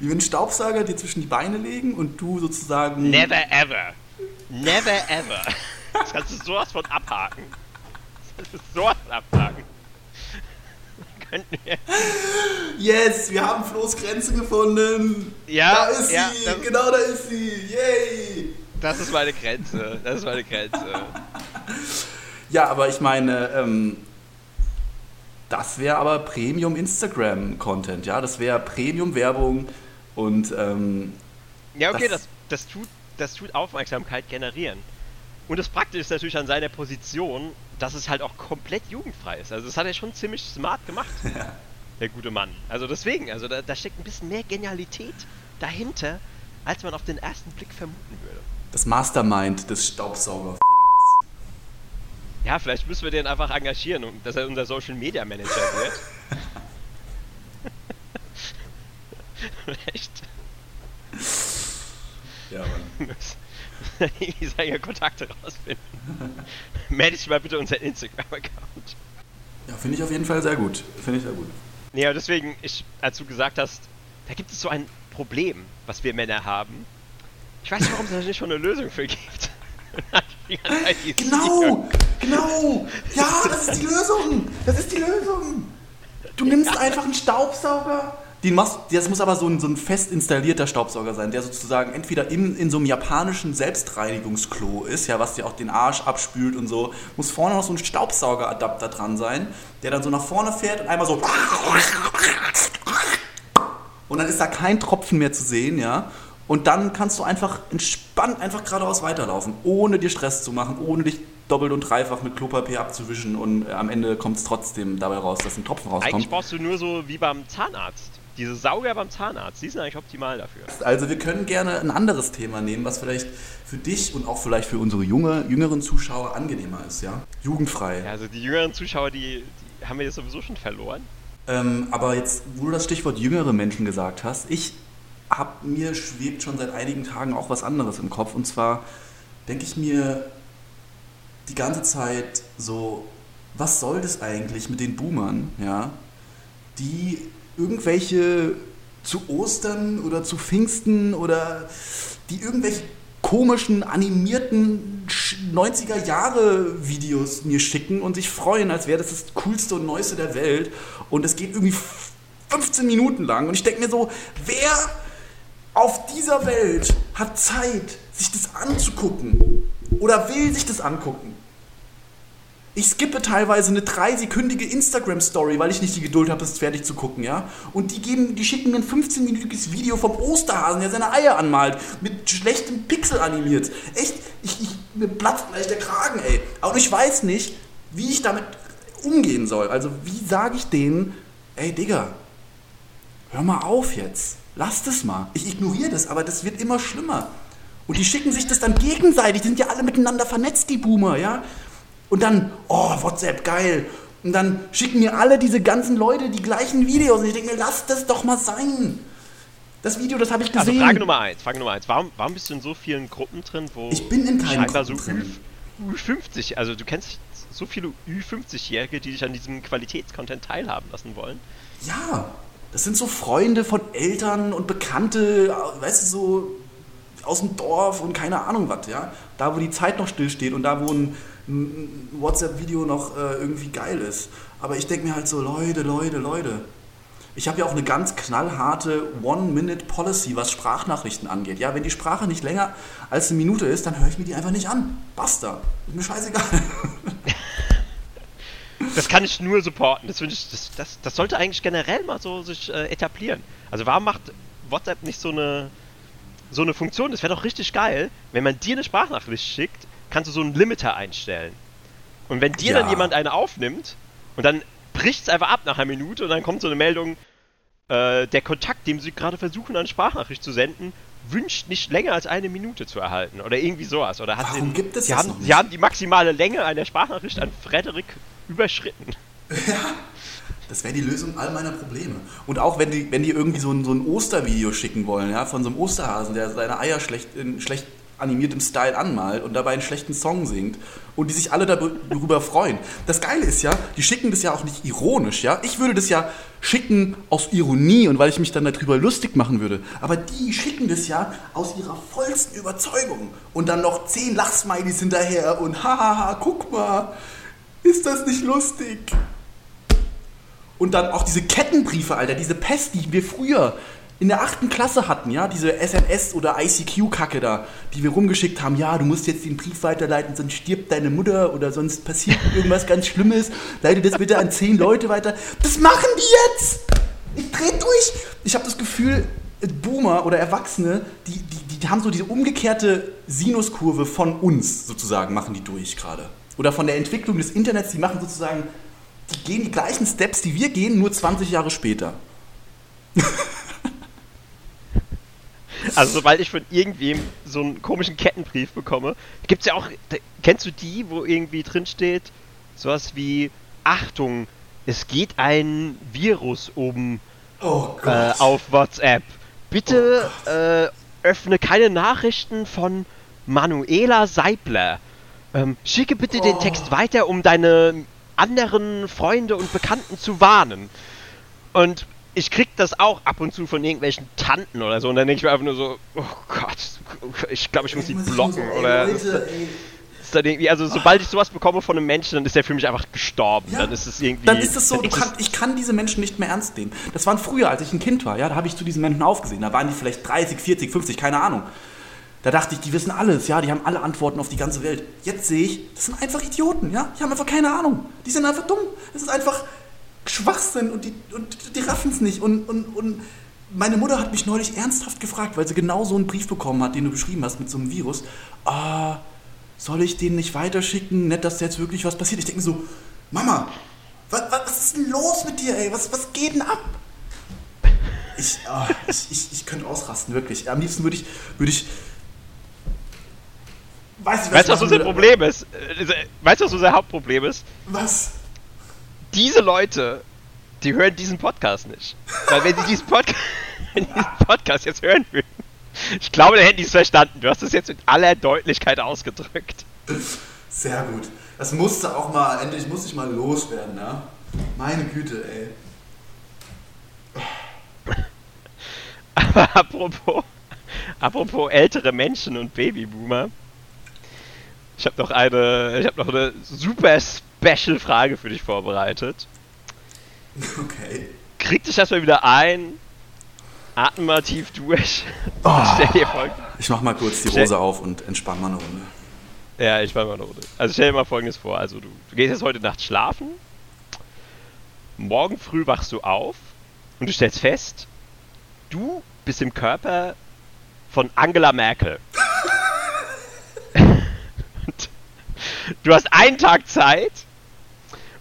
Wie wir einen Staubsauger dir zwischen die Beine legen und du sozusagen. Never ever. Never ever. Das kannst du sowas von abhaken. Das kannst du sowas von abhaken könnten wir. Yes, wir haben Flo's Grenze gefunden. Ja, da ist ja, sie, genau da ist sie. Yay! Das ist meine Grenze. Das ist meine Grenze. ja, aber ich meine, ähm, das wäre aber Premium Instagram Content, ja, das wäre Premium Werbung und ähm, ja, okay, das, das, das, tut, das tut Aufmerksamkeit generieren. Und das Praktische ist natürlich an seiner Position, dass es halt auch komplett jugendfrei ist. Also das hat er schon ziemlich smart gemacht, ja. der gute Mann. Also deswegen, also da, da, steckt ein bisschen mehr Genialität dahinter, als man auf den ersten Blick vermuten würde. Das Mastermind des Staubsauger. Ja, vielleicht müssen wir den einfach engagieren, dass er unser Social Media Manager wird. Echt? Ja, Mann. irgendwie seine Kontakte rausfinden. Melde dich mal bitte unseren Instagram-Account. Ja, finde ich auf jeden Fall sehr gut. Finde ich sehr gut. Ja, deswegen, ich, als du gesagt hast, da gibt es so ein Problem, was wir Männer haben. Ich weiß nicht, warum es da nicht schon eine Lösung für gibt. genau, genau. Ja, das ist die Lösung. Das ist die Lösung. Du nimmst einfach einen Staubsauger, den machst, das muss aber so ein, so ein fest installierter Staubsauger sein, der sozusagen entweder in, in so einem japanischen Selbstreinigungsklo ist, ja, was dir auch den Arsch abspült und so, muss vorne noch so ein Staubsaugeradapter dran sein, der dann so nach vorne fährt und einmal so und dann ist da kein Tropfen mehr zu sehen, ja. Und dann kannst du einfach entspannt einfach geradeaus weiterlaufen, ohne dir Stress zu machen, ohne dich doppelt und dreifach mit Klopapier abzuwischen und äh, am Ende kommt es trotzdem dabei raus, dass ein Tropfen rauskommt. Eigentlich brauchst du nur so wie beim Zahnarzt. Diese Sauger beim Zahnarzt, die sind eigentlich optimal dafür. Also wir können gerne ein anderes Thema nehmen, was vielleicht für dich und auch vielleicht für unsere junge, jüngeren Zuschauer angenehmer ist, ja? Jugendfrei. Ja, also die jüngeren Zuschauer, die, die haben wir jetzt sowieso schon verloren. Ähm, aber jetzt, wo du das Stichwort jüngere Menschen gesagt hast, ich hab, mir schwebt schon seit einigen Tagen auch was anderes im Kopf. Und zwar denke ich mir die ganze Zeit so, was soll das eigentlich mit den Boomern, ja, die irgendwelche zu Ostern oder zu Pfingsten oder die irgendwelche komischen, animierten 90er Jahre Videos mir schicken und sich freuen, als wäre das das coolste und neueste der Welt. Und es geht irgendwie 15 Minuten lang. Und ich denke mir so, wer auf dieser Welt hat Zeit, sich das anzugucken oder will sich das angucken? Ich skippe teilweise eine dreisekündige Instagram-Story, weil ich nicht die Geduld habe, das fertig zu gucken, ja. Und die geben, die schicken mir ein 15-minütiges Video vom Osterhasen, der seine Eier anmalt, mit schlechtem Pixel animiert. Echt, ich, ich, mir platzt gleich der Kragen, ey. Aber ich weiß nicht, wie ich damit umgehen soll. Also, wie sage ich denen, ey, Digga, hör mal auf jetzt. Lass das mal. Ich ignoriere das, aber das wird immer schlimmer. Und die schicken sich das dann gegenseitig. Die sind ja alle miteinander vernetzt, die Boomer, ja. Und dann, oh, WhatsApp, geil. Und dann schicken mir alle diese ganzen Leute die gleichen Videos. Und ich denke mir, lass das doch mal sein. Das Video, das habe ich Also gesehen. Frage Nummer eins, Frage Nummer eins. Warum, warum bist du in so vielen Gruppen drin, wo Ich bin in keinen scheinbar Gruppen so drin. Ü, Ü50, also du kennst so viele Ü50-Jährige, die dich an diesem Qualitätscontent teilhaben lassen wollen. Ja, das sind so Freunde von Eltern und Bekannte, weißt du, so aus dem Dorf und keine Ahnung was, ja. Da, wo die Zeit noch stillsteht und da, wo ein, WhatsApp-Video noch äh, irgendwie geil ist. Aber ich denke mir halt so, Leute, Leute, Leute. Ich habe ja auch eine ganz knallharte One-Minute-Policy, was Sprachnachrichten angeht. Ja, wenn die Sprache nicht länger als eine Minute ist, dann höre ich mir die einfach nicht an. Basta. Ist mir scheißegal. Das kann ich nur supporten. Das, ich, das, das, das sollte eigentlich generell mal so sich äh, etablieren. Also warum macht WhatsApp nicht so eine, so eine Funktion? Das wäre doch richtig geil, wenn man dir eine Sprachnachricht schickt, kannst du so einen Limiter einstellen. Und wenn dir Ja. dann jemand eine aufnimmt und dann bricht es einfach ab nach einer Minute und dann kommt so eine Meldung, äh, der Kontakt, dem sie gerade versuchen, eine Sprachnachricht zu senden, wünscht nicht länger als eine Minute zu erhalten. Oder irgendwie sowas. Oder hat Warum den, gibt es sie das haben, noch Sie nicht? haben die maximale Länge einer Sprachnachricht an Frederik überschritten. Das wäre die Lösung all meiner Probleme. Und auch wenn die, wenn die irgendwie so ein, so ein Ostervideo schicken wollen, ja, von so einem Osterhasen, der seine Eier schlecht, in schlecht animiertem Style anmalt und dabei einen schlechten Song singt und die sich alle darü- darüber freuen. Das Geile ist ja, die schicken das ja auch nicht ironisch, ja. Ich würde das ja schicken aus Ironie und weil ich mich dann darüber lustig machen würde. Aber die schicken das ja aus ihrer vollsten Überzeugung und dann noch zehn Lachsmilies hinterher und hahaha, guck mal, ist das nicht lustig? Und dann auch diese Kettenbriefe, Alter, diese Pest, die wir früher in der achten Klasse hatten, ja, diese SMS- oder ICQ-Kacke da, die wir rumgeschickt haben, ja, du musst jetzt den Brief weiterleiten, sonst stirbt deine Mutter oder sonst passiert irgendwas ganz Schlimmes, leite das bitte an zehn Leute weiter. Das machen die jetzt! Ich dreh durch! Ich habe das Gefühl, Boomer oder Erwachsene, die, die, die haben so diese umgekehrte Sinuskurve von uns sozusagen, machen die durch gerade. Oder von der Entwicklung des Internets, die machen sozusagen, die gehen die gleichen Steps, die wir gehen, nur 20 Jahre später. Also sobald ich von irgendwem so einen komischen Kettenbrief bekomme, gibt's ja auch, kennst du die, wo irgendwie drin steht, sowas wie, Achtung, es geht ein Virus um Oh äh, auf WhatsApp. Bitte äh, öffne keine Nachrichten von Manuela Seibler. Ähm, schicke bitte den Text weiter, um deine anderen Freunde und Bekannten zu warnen. Und ich krieg das auch ab und zu von irgendwelchen Tanten oder so. Und dann denke ich mir einfach nur so, oh Gott, ich glaube, ich muss die blocken. Oder ist dann irgendwie, also sobald ich sowas bekomme von einem Menschen, dann ist der für mich einfach gestorben. Ja, dann ist es irgendwie. Dann ist es so, kann, ich kann diese Menschen nicht mehr ernst nehmen. Das waren früher, als ich ein Kind war, ja, da habe ich zu diesen Menschen aufgesehen. Da waren die vielleicht 30, 40, 50, keine Ahnung. Da dachte ich, die wissen alles, ja, die haben alle Antworten auf die ganze Welt. Jetzt sehe ich, das sind einfach Idioten, ja, die haben einfach keine Ahnung. Die sind einfach dumm. Es ist einfach Schwachsinn und die, und die raffen es nicht. Und, und, und meine Mutter hat mich neulich ernsthaft gefragt, weil sie genau so einen Brief bekommen hat, den du beschrieben hast mit so einem Virus. Ah, soll ich den nicht weiterschicken? Nicht, dass da jetzt wirklich was passiert. Ich denke mir so, Mama, was, was, was ist denn los mit dir, ey? Was, was geht denn ab? Ich, ah, ich, ich, ich könnte ausrasten, wirklich. Am liebsten würde ich, würde ich. Weiß ich, Weißt du, was unser Problem ist? Äh, Weißt du, was unser Hauptproblem ist? Was? Diese Leute, die hören diesen Podcast nicht. Weil wenn sie diesen Podcast. diesen Podcast jetzt hören würden. Ich glaube, dann hätten die es verstanden. Du hast es jetzt mit aller Deutlichkeit ausgedrückt. Sehr gut. Das musste auch mal, endlich muss ich mal loswerden, ja? Meine Güte, ey. Aber apropos, apropos ältere Menschen und Babyboomer. Ich habe noch eine, ich habe noch eine super special Frage für dich vorbereitet. Okay. Krieg dich erstmal wieder ein, atme mal tief durch. Oh. Stell dir folg Ich mach mal kurz die Hose auf und entspann mal eine Runde. ja, ich war mal eine Runde. Also stell dir mal folgendes vor. Also du, du gehst jetzt heute Nacht schlafen. Morgen früh wachst du auf und du stellst fest, du bist im Körper von Angela Merkel. du hast einen Tag Zeit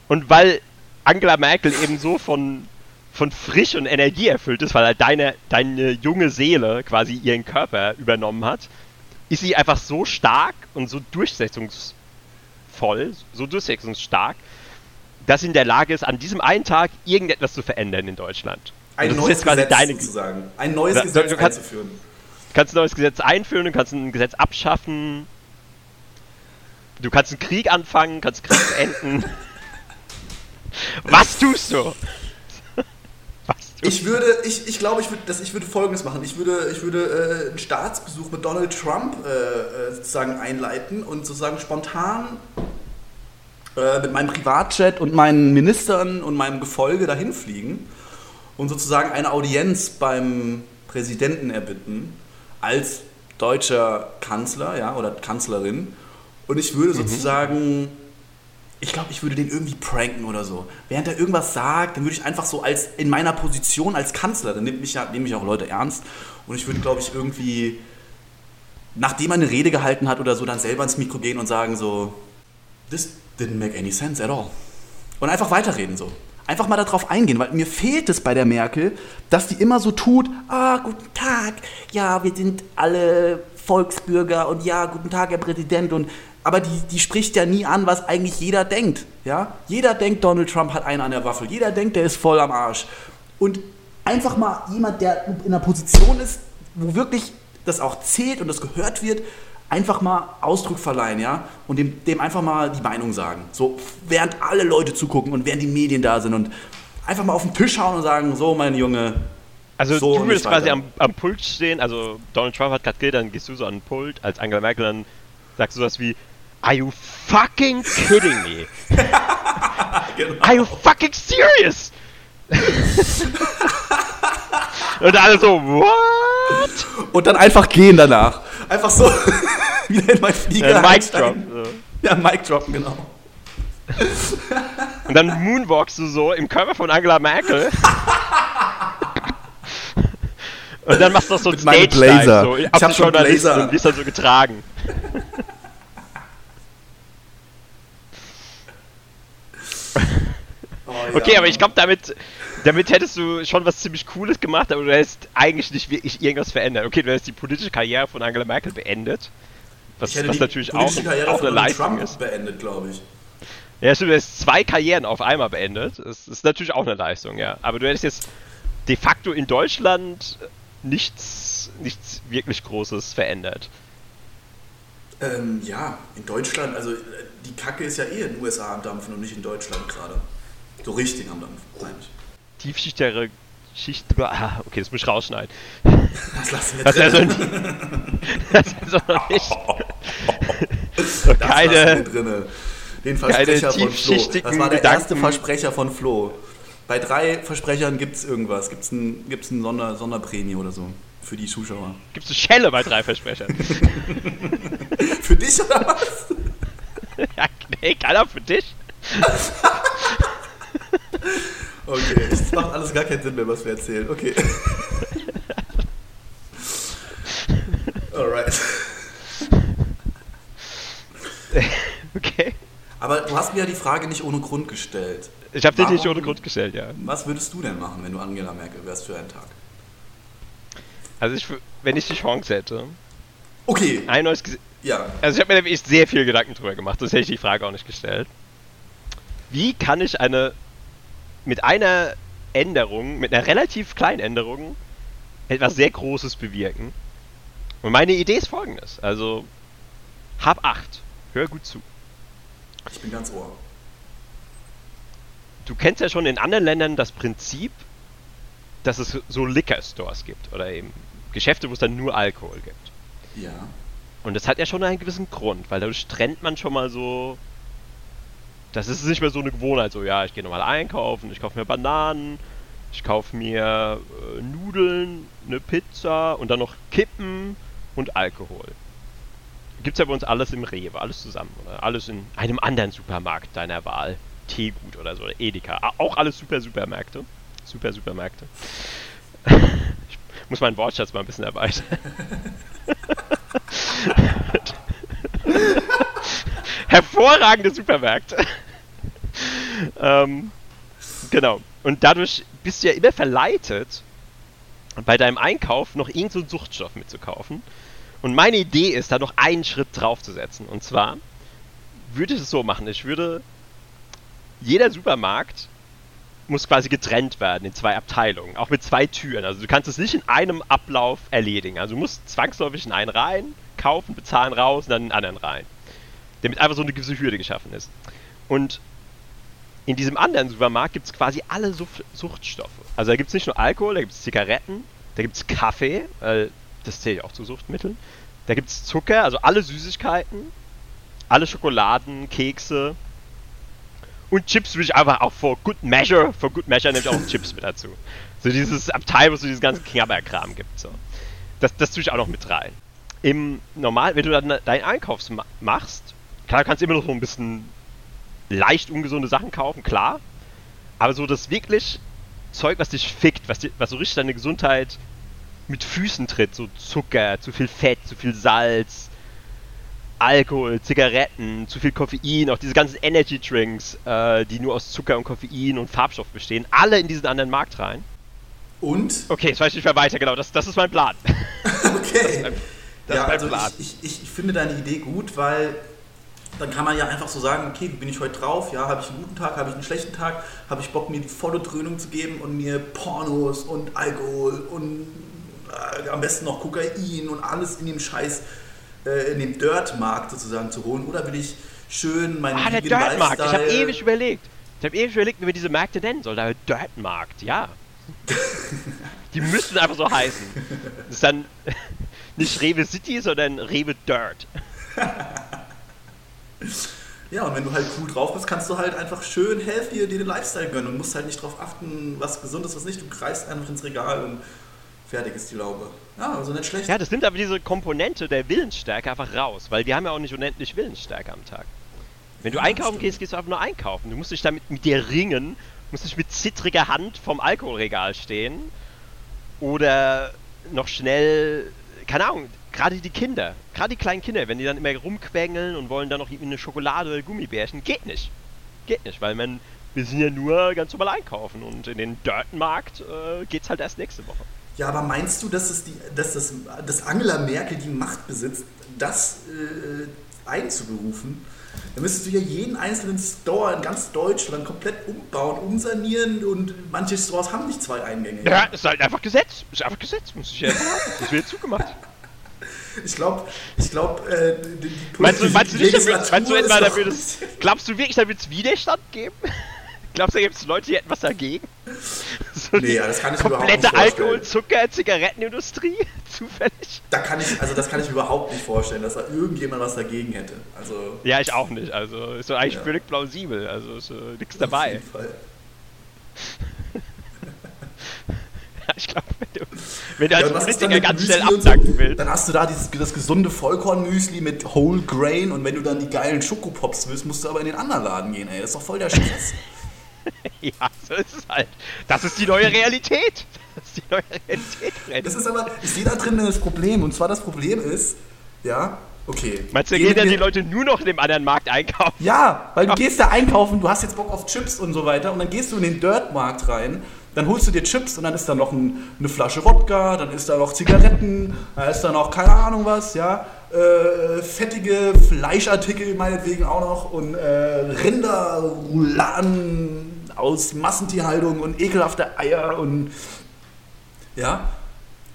und weil Angela Merkel eben so von, von Frisch und Energie erfüllt ist, weil halt deine, deine junge Seele quasi ihren Körper übernommen hat, ist sie einfach so stark und so durchsetzungsvoll, so durchsetzungsstark, dass sie in der Lage ist, an diesem einen Tag irgendetwas zu verändern in Deutschland. Ein ist neues Gesetz deine- sozusagen. Ein neues Ja, Gesetz du kannst- einzuführen. Du kannst ein neues Gesetz einführen, du kannst ein Gesetz abschaffen, du kannst einen Krieg anfangen, kannst Krieg beenden. Was tust du? Was tust Ich würde, ich, ich glaube, ich würde, das, ich würde Folgendes machen. Ich würde, ich würde äh, einen Staatsbesuch mit Donald Trump äh, äh, sozusagen einleiten und sozusagen spontan äh, mit meinem Privatjet und meinen Ministern und meinem Gefolge dahin fliegen und sozusagen eine Audienz beim Präsidenten erbitten als deutscher Kanzler, ja, oder Kanzlerin. Und ich würde sozusagen ich glaube, ich würde den irgendwie pranken oder so. Während er irgendwas sagt, dann würde ich einfach so als in meiner Position als Kanzler, dann nimmt mich ja, nehmen mich auch Leute ernst. Und ich würde, glaube ich, irgendwie, nachdem er eine Rede gehalten hat oder so, dann selber ins Mikro gehen und sagen so, this didn't make any sense at all. Und einfach weiterreden so. Einfach mal darauf eingehen, weil mir fehlt es bei der Merkel, dass die immer so tut, ah, guten Tag, ja, wir sind alle Volksbürger und ja, guten Tag, Herr Präsident und aber die, die spricht ja nie an, was eigentlich jeder denkt. Ja? Jeder denkt, Donald Trump hat einen an der Waffel. Jeder denkt, der ist voll am Arsch. Und einfach mal jemand, der in einer Position ist, wo wirklich das auch zählt und das gehört wird, einfach mal Ausdruck verleihen, ja, und dem, dem einfach mal die Meinung sagen. So, während alle Leute zugucken und während die Medien da sind und einfach mal auf den Tisch hauen und sagen, so, mein Junge, Also So du nicht quasi am, am Pult stehen, also Donald Trump hat gerade geredet, dann gehst du so an den Pult als Angela Merkel, dann sagst du sowas wie Are you fucking kidding me? genau. Are you fucking serious? Und alle so, what? Und dann einfach gehen danach. Einfach so wieder in mein Flieger. Äh, Mic drop. So. Ja, Mic droppen, genau. Und dann moonwalkst du so im Körper von Angela Merkel. Und dann machst du noch so ein Stage Blazer. so Ich hab schon Blazer. und wirst dann so getragen. Oh, ja. Okay, aber ich glaube, damit, damit hättest du schon was ziemlich Cooles gemacht, aber du hättest eigentlich nicht wirklich irgendwas verändert. Okay, du hättest die politische Karriere von Angela Merkel beendet. Was, was die natürlich auch, auch von eine Leistung Trump ist. beendet, glaube ich. Ja, stimmt, du hättest zwei Karrieren auf einmal beendet. Das ist natürlich auch eine Leistung, ja. Aber du hättest jetzt de facto in Deutschland nichts, nichts wirklich Großes verändert. Ähm, ja, in Deutschland, also äh, die Kacke ist ja eh in den USA am Dampfen und nicht in Deutschland gerade. So richtig am Dampfen, meine ich. Tiefschichtigere Schicht. Ah, okay, das muss ich rausschneiden. Das lassen wir Das ist drin. das ist so noch nicht. So Das keine. drinne. Den Versprecher von Flo. Das war der Gedanken. erste Versprecher von Flo. Bei drei Versprechern gibt es irgendwas. Gibt es ein, gibt's eine Sonder, Sonderprämie oder so für die Zuschauer. Gibst du Schelle bei drei Versprechern? Für dich oder was? ja, nee, keiner für dich. Okay, es macht alles gar keinen Sinn mehr, was wir erzählen. Okay. Alright. Okay. Aber du hast mir ja die Frage nicht ohne Grund gestellt. Ich habe dich nicht ohne Grund gestellt, ja. Was würdest du denn machen, wenn du Angela Merkel wärst für einen Tag? Also ich, wenn ich die Chance hätte, Okay, ein neues Gesetz. Ja. Also ich habe mir nämlich sehr viel Gedanken drüber gemacht, sonst hätte ich die Frage auch nicht gestellt. Wie kann ich eine mit einer Änderung, mit einer relativ kleinen Änderung, etwas sehr Großes bewirken. Und meine Idee ist folgendes. Also, hab acht. Hör gut zu. Ich bin ganz ohr. Du kennst ja schon in anderen Ländern das Prinzip, dass es so Liquor Stores gibt oder eben Geschäfte, wo es dann nur Alkohol gibt. Ja. Und das hat ja schon einen gewissen Grund, weil dadurch trennt man schon mal so. Das ist nicht mehr so eine Gewohnheit, so ja, ich gehe nochmal einkaufen, ich kaufe mir Bananen, ich kaufe mir äh, Nudeln, eine Pizza und dann noch Kippen und Alkohol. Gibt's ja bei uns alles im Rewe, alles zusammen. Oder alles in einem anderen Supermarkt deiner Wahl. Teegut oder so, oder Edeka. Auch alles super Supermärkte. Super Supermärkte. ich muss meinen Wortschatz mal ein bisschen erweitern. Hervorragende Supermärkte. ähm, genau. Und dadurch bist du ja immer verleitet, bei deinem Einkauf noch irgendeinen so Suchtstoff mitzukaufen. Und meine Idee ist, da noch einen Schritt draufzusetzen. Und zwar würde ich es so machen. Ich würde jeder Supermarkt muss quasi getrennt werden in zwei Abteilungen, auch mit zwei Türen. Also du kannst es nicht in einem Ablauf erledigen. Also du musst zwangsläufig in einen rein, kaufen, bezahlen raus und dann in den anderen rein. Damit einfach so eine gewisse Hürde geschaffen ist. Und in diesem anderen Supermarkt gibt es quasi alle Such Suchtstoffe. Also da gibt es nicht nur Alkohol, da gibt es Zigaretten, da gibt es Kaffee, äh, das zählt ja auch zu Suchtmitteln. Da gibt es Zucker, also alle Süßigkeiten, alle Schokoladen, Kekse, und Chips würde ich einfach auch for good measure, for good measure nehme ich auch Chips mit dazu. So dieses Abteil, wo es so diesen ganzen Knabberkram gibt. So. Das, das tue ich auch noch mit rein. Im Normal, wenn du dann deinen Einkauf machst, klar, kannst du immer noch so ein bisschen leicht ungesunde Sachen kaufen, klar. Aber so das wirklich Zeug, was dich fickt, was, die, was so richtig deine Gesundheit mit Füßen tritt, so Zucker, zu viel Fett, zu viel Salz, Alkohol, Zigaretten, zu viel Koffein, auch diese ganzen Energy Drinks, äh, die nur aus Zucker und Koffein und Farbstoff bestehen, alle in diesen anderen Markt rein. Und? Okay, jetzt weiß ich nicht mehr weiter, genau, das, das ist mein Plan. okay. Das, das ja, also Plan. Ich, ich, ich finde deine Idee gut, weil dann kann man ja einfach so sagen, okay, wie bin ich heute drauf? Ja, habe ich einen guten Tag, habe ich einen schlechten Tag? Habe ich Bock, mir die volle Dröhnung zu geben und mir Pornos und Alkohol und äh, am besten noch Kokain und alles in dem Scheiß äh, in den Dirt-Markt sozusagen zu holen? Oder will ich schön meinen Ah, der Dirt-Markt. Ich habe ewig überlegt. Ich habe ewig überlegt, wie wir diese Märkte nennen sollen. Der Dirt-Markt, ja. Die müssten einfach so heißen. Das ist dann nicht Rewe City, sondern Rewe Dirt. Ja, und wenn du halt cool drauf bist, kannst du halt einfach schön healthy dir den Lifestyle gönnen und musst halt nicht drauf achten, was gesund ist, was nicht. Du kreist einfach ins Regal und fertig ist die Laube. Ja, also nicht schlecht. Ja, das nimmt aber diese Komponente der Willensstärke einfach raus, weil wir haben ja auch nicht unendlich Willensstärke am Tag. Wenn du ja, einkaufen gehst, gehst du einfach nur einkaufen. Du musst dich damit mit dir ringen, musst dich mit zittriger Hand vom Alkoholregal stehen oder noch schnell, keine Ahnung, gerade die Kinder, gerade die kleinen Kinder, wenn die dann immer rumquengeln und wollen dann noch eine Schokolade oder Gummibärchen, geht nicht. Geht nicht, weil man, wir sind ja nur ganz normal einkaufen und in den Dirtenmarkt äh, geht's halt erst nächste Woche. Ja, aber meinst du, dass, es die, dass, das, dass Angela Merkel die Macht besitzt, das äh, einzuberufen? Dann müsstest du ja jeden einzelnen Store in ganz Deutschland komplett umbauen, umsanieren und manche Stores haben nicht zwei Eingänge. Ja, das ist halt einfach Gesetz. Ist einfach Gesetz, muss ich ja sagen. Das wird zugemacht. Ich glaube, ich glaube, äh, die, die meinst du, meinst du nicht, meinst du etwa, da würdest, glaubst du wirklich, da wird es Widerstand geben? Glaubst du, da gibt es Leute, die hätten was dagegen? So nee, das kann ich überhaupt nicht vorstellen. Alkohol, Zucker, Zigarettenindustrie? Zufällig? Da kann ich, also das kann ich mir überhaupt nicht vorstellen, dass da irgendjemand was dagegen hätte. Also, ja, ich auch nicht. Also ist doch eigentlich ja. völlig plausibel. Also ist äh, nichts dabei. Auf jeden Fall. ich glaube, wenn du, wenn du als ja, Politiker ganz schnell abdanken so, willst. Dann hast du da dieses, das gesunde Vollkornmüsli mit Whole Grain und wenn du dann die geilen Schokopops willst, musst du aber in den anderen Laden gehen, ey. Das ist doch voll der Stress. ja, so ist es halt. Das ist die neue Realität. Das ist die neue Realität, Fred. Das ist aber, ich sehe da drin das Problem. Und zwar das Problem ist, ja, okay. Meinst du, gehen ja die Leute nur noch in dem anderen Markt einkaufen? Ja, weil du gehst da einkaufen, du hast jetzt Bock auf Chips und so weiter und dann gehst du in den Dirt-Markt rein dann holst du dir Chips und dann ist da noch ein, eine Flasche Wodka, dann ist da noch Zigaretten, dann ist da noch keine Ahnung was, ja, äh, fettige Fleischartikel meinetwegen auch noch und äh, Rinderrouladen aus Massentierhaltung und ekelhafte Eier und ja.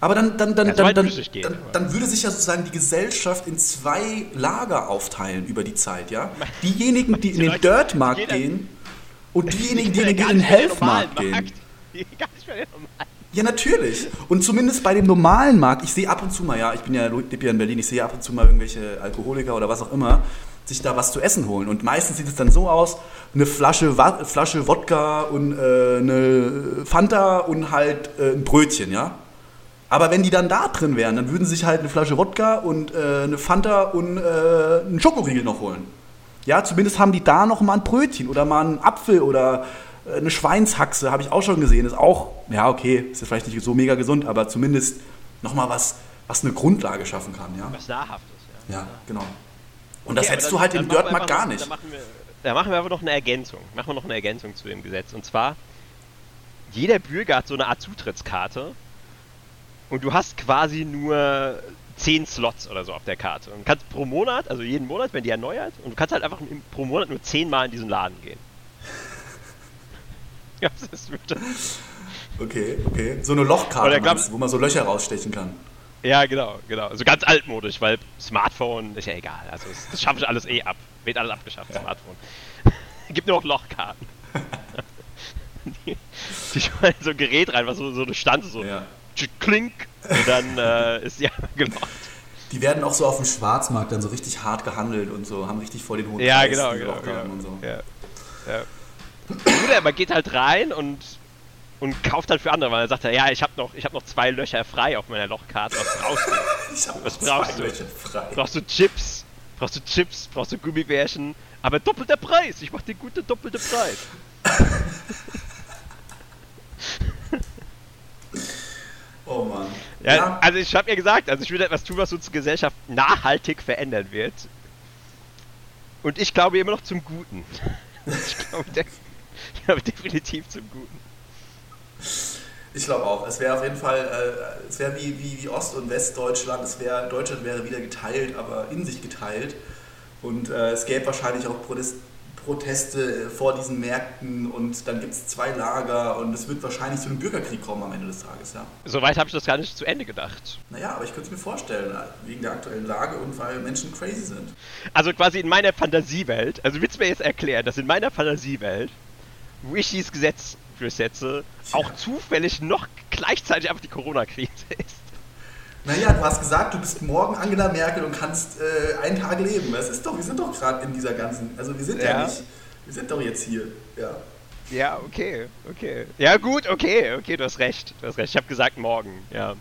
Aber dann, dann, dann, Ja, dann, dann, gehen, dann, dann würde sich ja sozusagen die Gesellschaft in zwei Lager aufteilen über die Zeit, ja? Diejenigen, die in den Dirtmarkt gehen und diejenigen, die in den Healthmarkt gehen. Gar nicht mehr den normalen. Ja, natürlich. Und zumindest bei dem normalen Markt, ich sehe ab und zu mal, ja, ich bin ja, lebe ja in Berlin, ich sehe ab und zu mal irgendwelche Alkoholiker oder was auch immer, sich da was zu essen holen. Und meistens sieht es dann so aus, eine Flasche, Flasche Wodka und äh, eine Fanta und halt äh, ein Brötchen, ja. Aber wenn die dann da drin wären, dann würden sie sich halt eine Flasche Wodka und äh, eine Fanta und äh, einen Schokoriegel noch holen. Ja, zumindest haben die da noch mal ein Brötchen oder mal einen Apfel oder eine Schweinshaxe, habe ich auch schon gesehen. Ist auch, ja, okay, ist jetzt vielleicht nicht so mega gesund, aber zumindest noch mal was, was eine Grundlage schaffen kann, ja. Was Nahrhaftes, ja. Ja, genau. Und das Okay, hättest aber du halt dann- im dann einfach gar nicht. Da machen, wir, da machen wir aber noch eine Ergänzung. Machen wir noch eine Ergänzung zu dem Gesetz. Und zwar, jeder Bürger hat so eine Art Zutrittskarte und du hast quasi nur 10 Slots oder so auf der Karte. Und kannst pro Monat, also jeden Monat, wenn die erneuert, und du kannst halt einfach pro Monat nur 10 Mal in diesen Laden gehen. Ja, das. Okay, okay. So eine Lochkarte, glaub- meinst wo man so Löcher rausstechen kann. Ja, genau, genau. Also ganz altmodisch, weil Smartphone ist ja egal. Also das, schaffe ich alles eh ab. Wird alles abgeschafft, Smartphone. Gibt nur noch Lochkarten. die, die schmeißen so ein Gerät rein, was so, so eine Stanze so Ja. klink und dann äh, ist einfach gelockt. Die werden auch so auf dem Schwarzmarkt dann so richtig hart gehandelt und so, haben richtig vor den hohen Ja, Preis, genau, genau. Genau. und so. Ja. Ja. Oder man geht halt rein und, und kauft halt für andere, weil er sagt, ja, ich habe noch, ich hab noch zwei Löcher frei auf meiner Lochkarte. Was brauchst du? Ich hab Was brauchst zwei du? Löcher frei. Brauchst du Chips? Brauchst du Chips? Brauchst du Gummibärchen? Aber doppelter Preis! Ich mach dir gute doppelte Preis. Oh Mann. Ja, Also ich habe ja gesagt, also ich will etwas tun, was unsere Gesellschaft nachhaltig verändern wird. Und ich glaube immer noch zum Guten. Ich glaube, de ich glaube definitiv zum Guten. Ich glaube auch. Es wäre auf jeden Fall, äh, es wäre wie, wie, wie Ost- und Westdeutschland. Es wäre, Deutschland wäre wieder geteilt, aber in sich geteilt. Und äh, es gäbe wahrscheinlich auch Protest, Proteste vor diesen Märkten und dann gibt es zwei Lager und es wird wahrscheinlich zu einem Bürgerkrieg kommen am Ende des Tages, ja. Soweit habe ich das gar nicht zu Ende gedacht. Naja, aber ich könnte es mir vorstellen, äh, wegen der aktuellen Lage und weil Menschen crazy sind. Also quasi in meiner Fantasiewelt, also willst du mir jetzt erklären, dass in meiner Fantasiewelt, dieses Gesetz durchsetze, auch zufällig noch gleichzeitig einfach die Corona-Krise ist? Naja, du hast gesagt, du bist morgen Angela Merkel und kannst äh, einen Tag leben. Das ist doch, wir sind doch gerade in dieser ganzen, also wir sind ja. Ja. nicht, wir sind doch jetzt hier, ja. Ja, okay, okay. Ja gut, okay, okay, du hast recht. Du hast recht. Ich habe gesagt morgen, ja.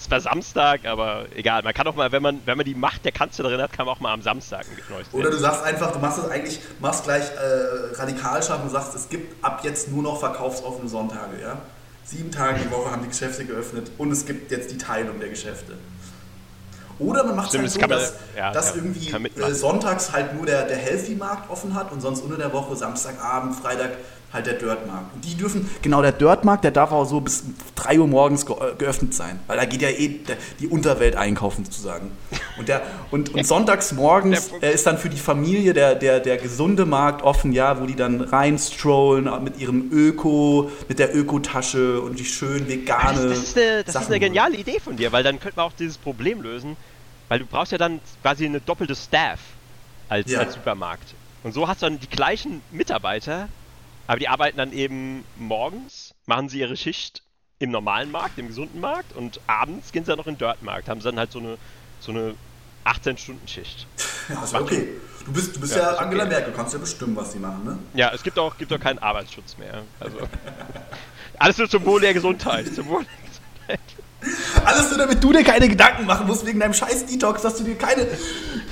Es war Samstag, aber egal. Man kann auch mal, wenn man, wenn man die Macht der Kanzlerin hat, kann man auch mal am Samstag ein neues Oder du sagst einfach, du machst es eigentlich, machst gleich äh, radikal scharf und sagst, es gibt ab jetzt nur noch verkaufsoffene Sonntage, ja. Sieben Tage die Woche haben die Geschäfte geöffnet und es gibt jetzt die Teilung der Geschäfte. Oder man macht es halt so, man- dass, ja, dass kann- irgendwie kann äh, sonntags halt nur der, der Healthy-Markt offen hat und sonst unter der Woche, Samstagabend, Freitag halt der Dirtmarkt. Und die dürfen, genau der Dirtmarkt, der darf auch so bis 3 Uhr morgens ge äh, geöffnet sein, weil da geht ja eh die Unterwelt einkaufen sozusagen. Und, der, und, und sonntags morgens äh, ist dann für die Familie der, der, der gesunde Markt offen, ja, wo die dann reinstrollen mit ihrem Öko, mit der Ökotasche und die schön vegane. Das, ist eine, das ist eine geniale Idee von dir, weil dann könnte man auch dieses Problem lösen, weil du brauchst ja dann quasi eine doppelte Staff als, Ja. als Supermarkt. Und so hast du dann die gleichen Mitarbeiter, aber die arbeiten dann eben morgens, machen sie ihre Schicht im normalen Markt, im gesunden Markt und abends gehen sie dann noch in den Dirtmarkt, haben sie dann halt so eine, so eine 18-Stunden-Schicht. Ja, ist okay. Du bist, du bist Ja, ja, Angela okay. Merkel, kannst ja bestimmen, was die machen, ne? Ja, es gibt auch, gibt auch keinen Arbeitsschutz mehr. Also alles nur zum Wohl der Gesundheit. Zum Wohl der Gesundheit. Alles nur, damit du dir keine Gedanken machen musst wegen deinem scheiß Detox, dass du dir keine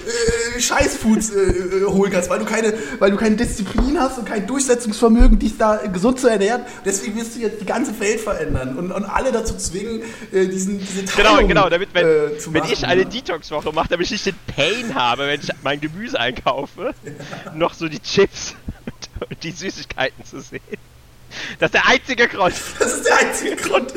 äh, Scheißfoods äh, äh, holen kannst, weil du, keine, weil du keine Disziplin hast und kein Durchsetzungsvermögen, dich da gesund zu ernähren. Deswegen wirst du jetzt die ganze Welt verändern und, und alle dazu zwingen, äh, diesen, diese Genau, Teilung genau, damit, wenn, äh, zu wenn machen. ich eine ja. Detox-Woche mache, damit ich nicht den Pain habe, wenn ich mein Gemüse einkaufe, noch so die Chips und, und die Süßigkeiten zu sehen. Das ist der einzige Grund. Das ist der einzige Grund.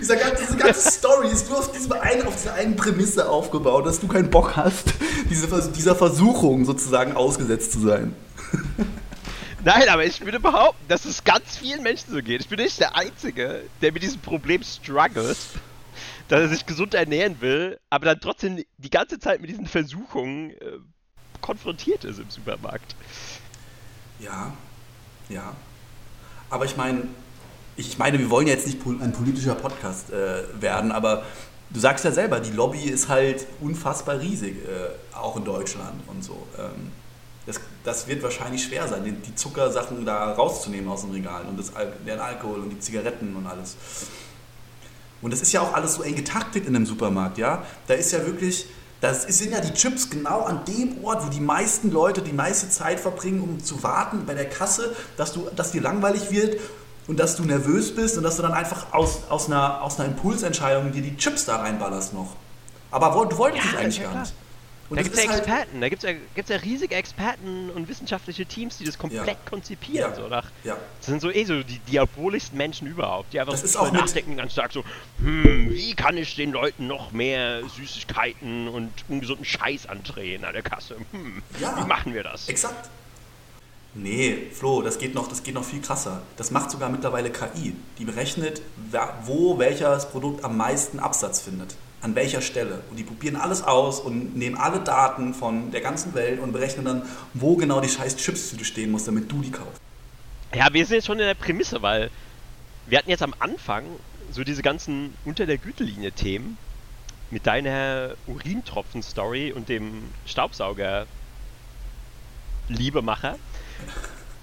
Dieser, gan- diese ganze Story ist nur auf, diesem einen, auf dieser einen Prämisse aufgebaut, dass du keinen Bock hast, diese, dieser Versuchung sozusagen ausgesetzt zu sein. Nein, aber ich würde behaupten, dass es ganz vielen Menschen so geht. Ich bin nicht der Einzige, der mit diesem Problem struggelt. dass er sich gesund ernähren will, aber dann trotzdem die ganze Zeit mit diesen Versuchungen äh, konfrontiert ist im Supermarkt. Ja, ja. Aber ich meine, ich meine, wir wollen jetzt nicht ein politischer Podcast äh, werden, aber du sagst ja selber, die Lobby ist halt unfassbar riesig, äh, auch in Deutschland und so. Ähm, das, das, wird wahrscheinlich schwer sein, die, die, Zuckersachen da rauszunehmen aus den Regalen und das, den Alkohol und die Zigaretten und alles. Und das ist ja auch alles so eng getaktet in einem Supermarkt, ja. Da ist ja wirklich, das sind ja die Chips genau an dem Ort, wo die meisten Leute die meiste Zeit verbringen, um zu warten bei der Kasse, dass, du, dass dir langweilig wird und dass du nervös bist und dass du dann einfach aus, aus, einer, aus einer Impulsentscheidung dir die Chips da reinballerst noch. Aber du wolltest es eigentlich gar nicht. Und da gibt es ja halt Experten, halt da gibt es ja, gibt's ja riesige Experten und wissenschaftliche Teams, die das komplett ja. konzipieren. Ja. So nach, ja. Das sind so eh so die diabolischsten Menschen überhaupt, die einfach das so ist auch nachdenken ganz stark so, hm, wie kann ich den Leuten noch mehr Süßigkeiten und ungesunden Scheiß andrehen an der Kasse? Hm, wie machen wir das? Exakt. Nee, Flo, das geht, noch, das geht noch viel krasser. Das macht sogar mittlerweile KI. Die berechnet, wo welches Produkt am meisten Absatz findet an welcher Stelle. Und die probieren alles aus und nehmen alle Daten von der ganzen Welt und berechnen dann, wo genau die scheiß Chips stehen muss, damit du die kaufst. Ja, wir sind jetzt schon in der Prämisse, weil wir hatten jetzt am Anfang so diese ganzen unter der Gütelinie Themen mit deiner Urintropfen-Story und dem Staubsauger Liebemacher.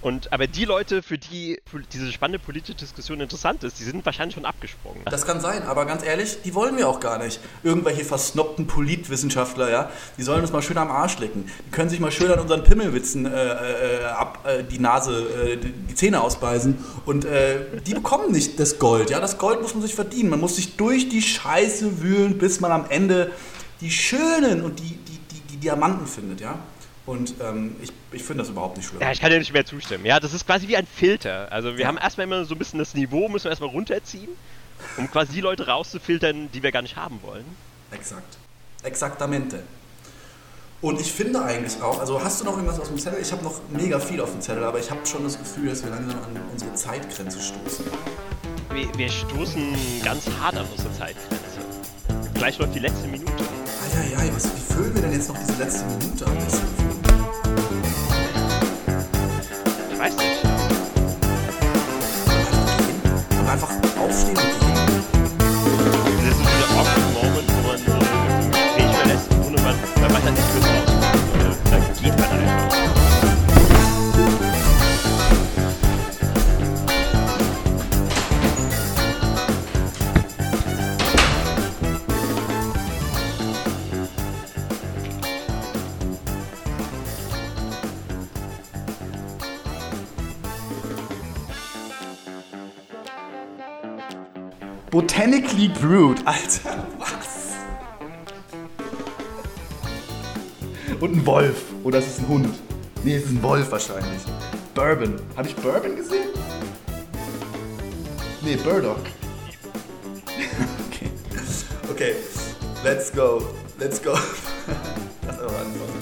Und, aber die Leute, für die diese spannende politische Diskussion interessant ist, die sind wahrscheinlich schon abgesprungen. Das kann sein, aber ganz ehrlich, die wollen wir auch gar nicht. Irgendwelche versnobten Politwissenschaftler, ja, die sollen uns mal schön am Arsch lecken. Die können sich mal schön an unseren Pimmelwitzen äh, äh, ab, äh, die Nase, äh, die Zähne ausbeißen. Und äh, die bekommen nicht das Gold, ja. Das Gold muss man sich verdienen. Man muss sich durch die Scheiße wühlen, bis man am Ende die schönen und die, die, die, die Diamanten findet, ja. Und ähm, ich, ich finde das überhaupt nicht schlimm. Ja, ich kann dir nicht mehr zustimmen. Ja, das ist quasi wie ein Filter. Also wir ja. haben erstmal immer so ein bisschen das Niveau, müssen wir erstmal runterziehen, um quasi die Leute rauszufiltern, die wir gar nicht haben wollen. Exakt. Exaktamente. Und ich finde eigentlich auch, also hast du noch irgendwas aus dem Zettel? Ich habe noch mega viel auf dem Zettel, aber ich habe schon das Gefühl, dass wir langsam an unsere Zeitgrenze stoßen. Wir, wir stoßen ganz hart an unsere Zeitgrenze. Gleich läuft die letzte Minute. Eieiei, was, wie füllen wir denn jetzt noch diese letzte Minute am besten? Botanically brewed. Alter, was? Und ein Wolf. Oder ist es ein Hund? Nee, es ist ein Wolf wahrscheinlich. Bourbon. Habe ich Bourbon gesehen? Nee, Burdock. okay. Okay, let's go. Let's go. Lass aber anfangen.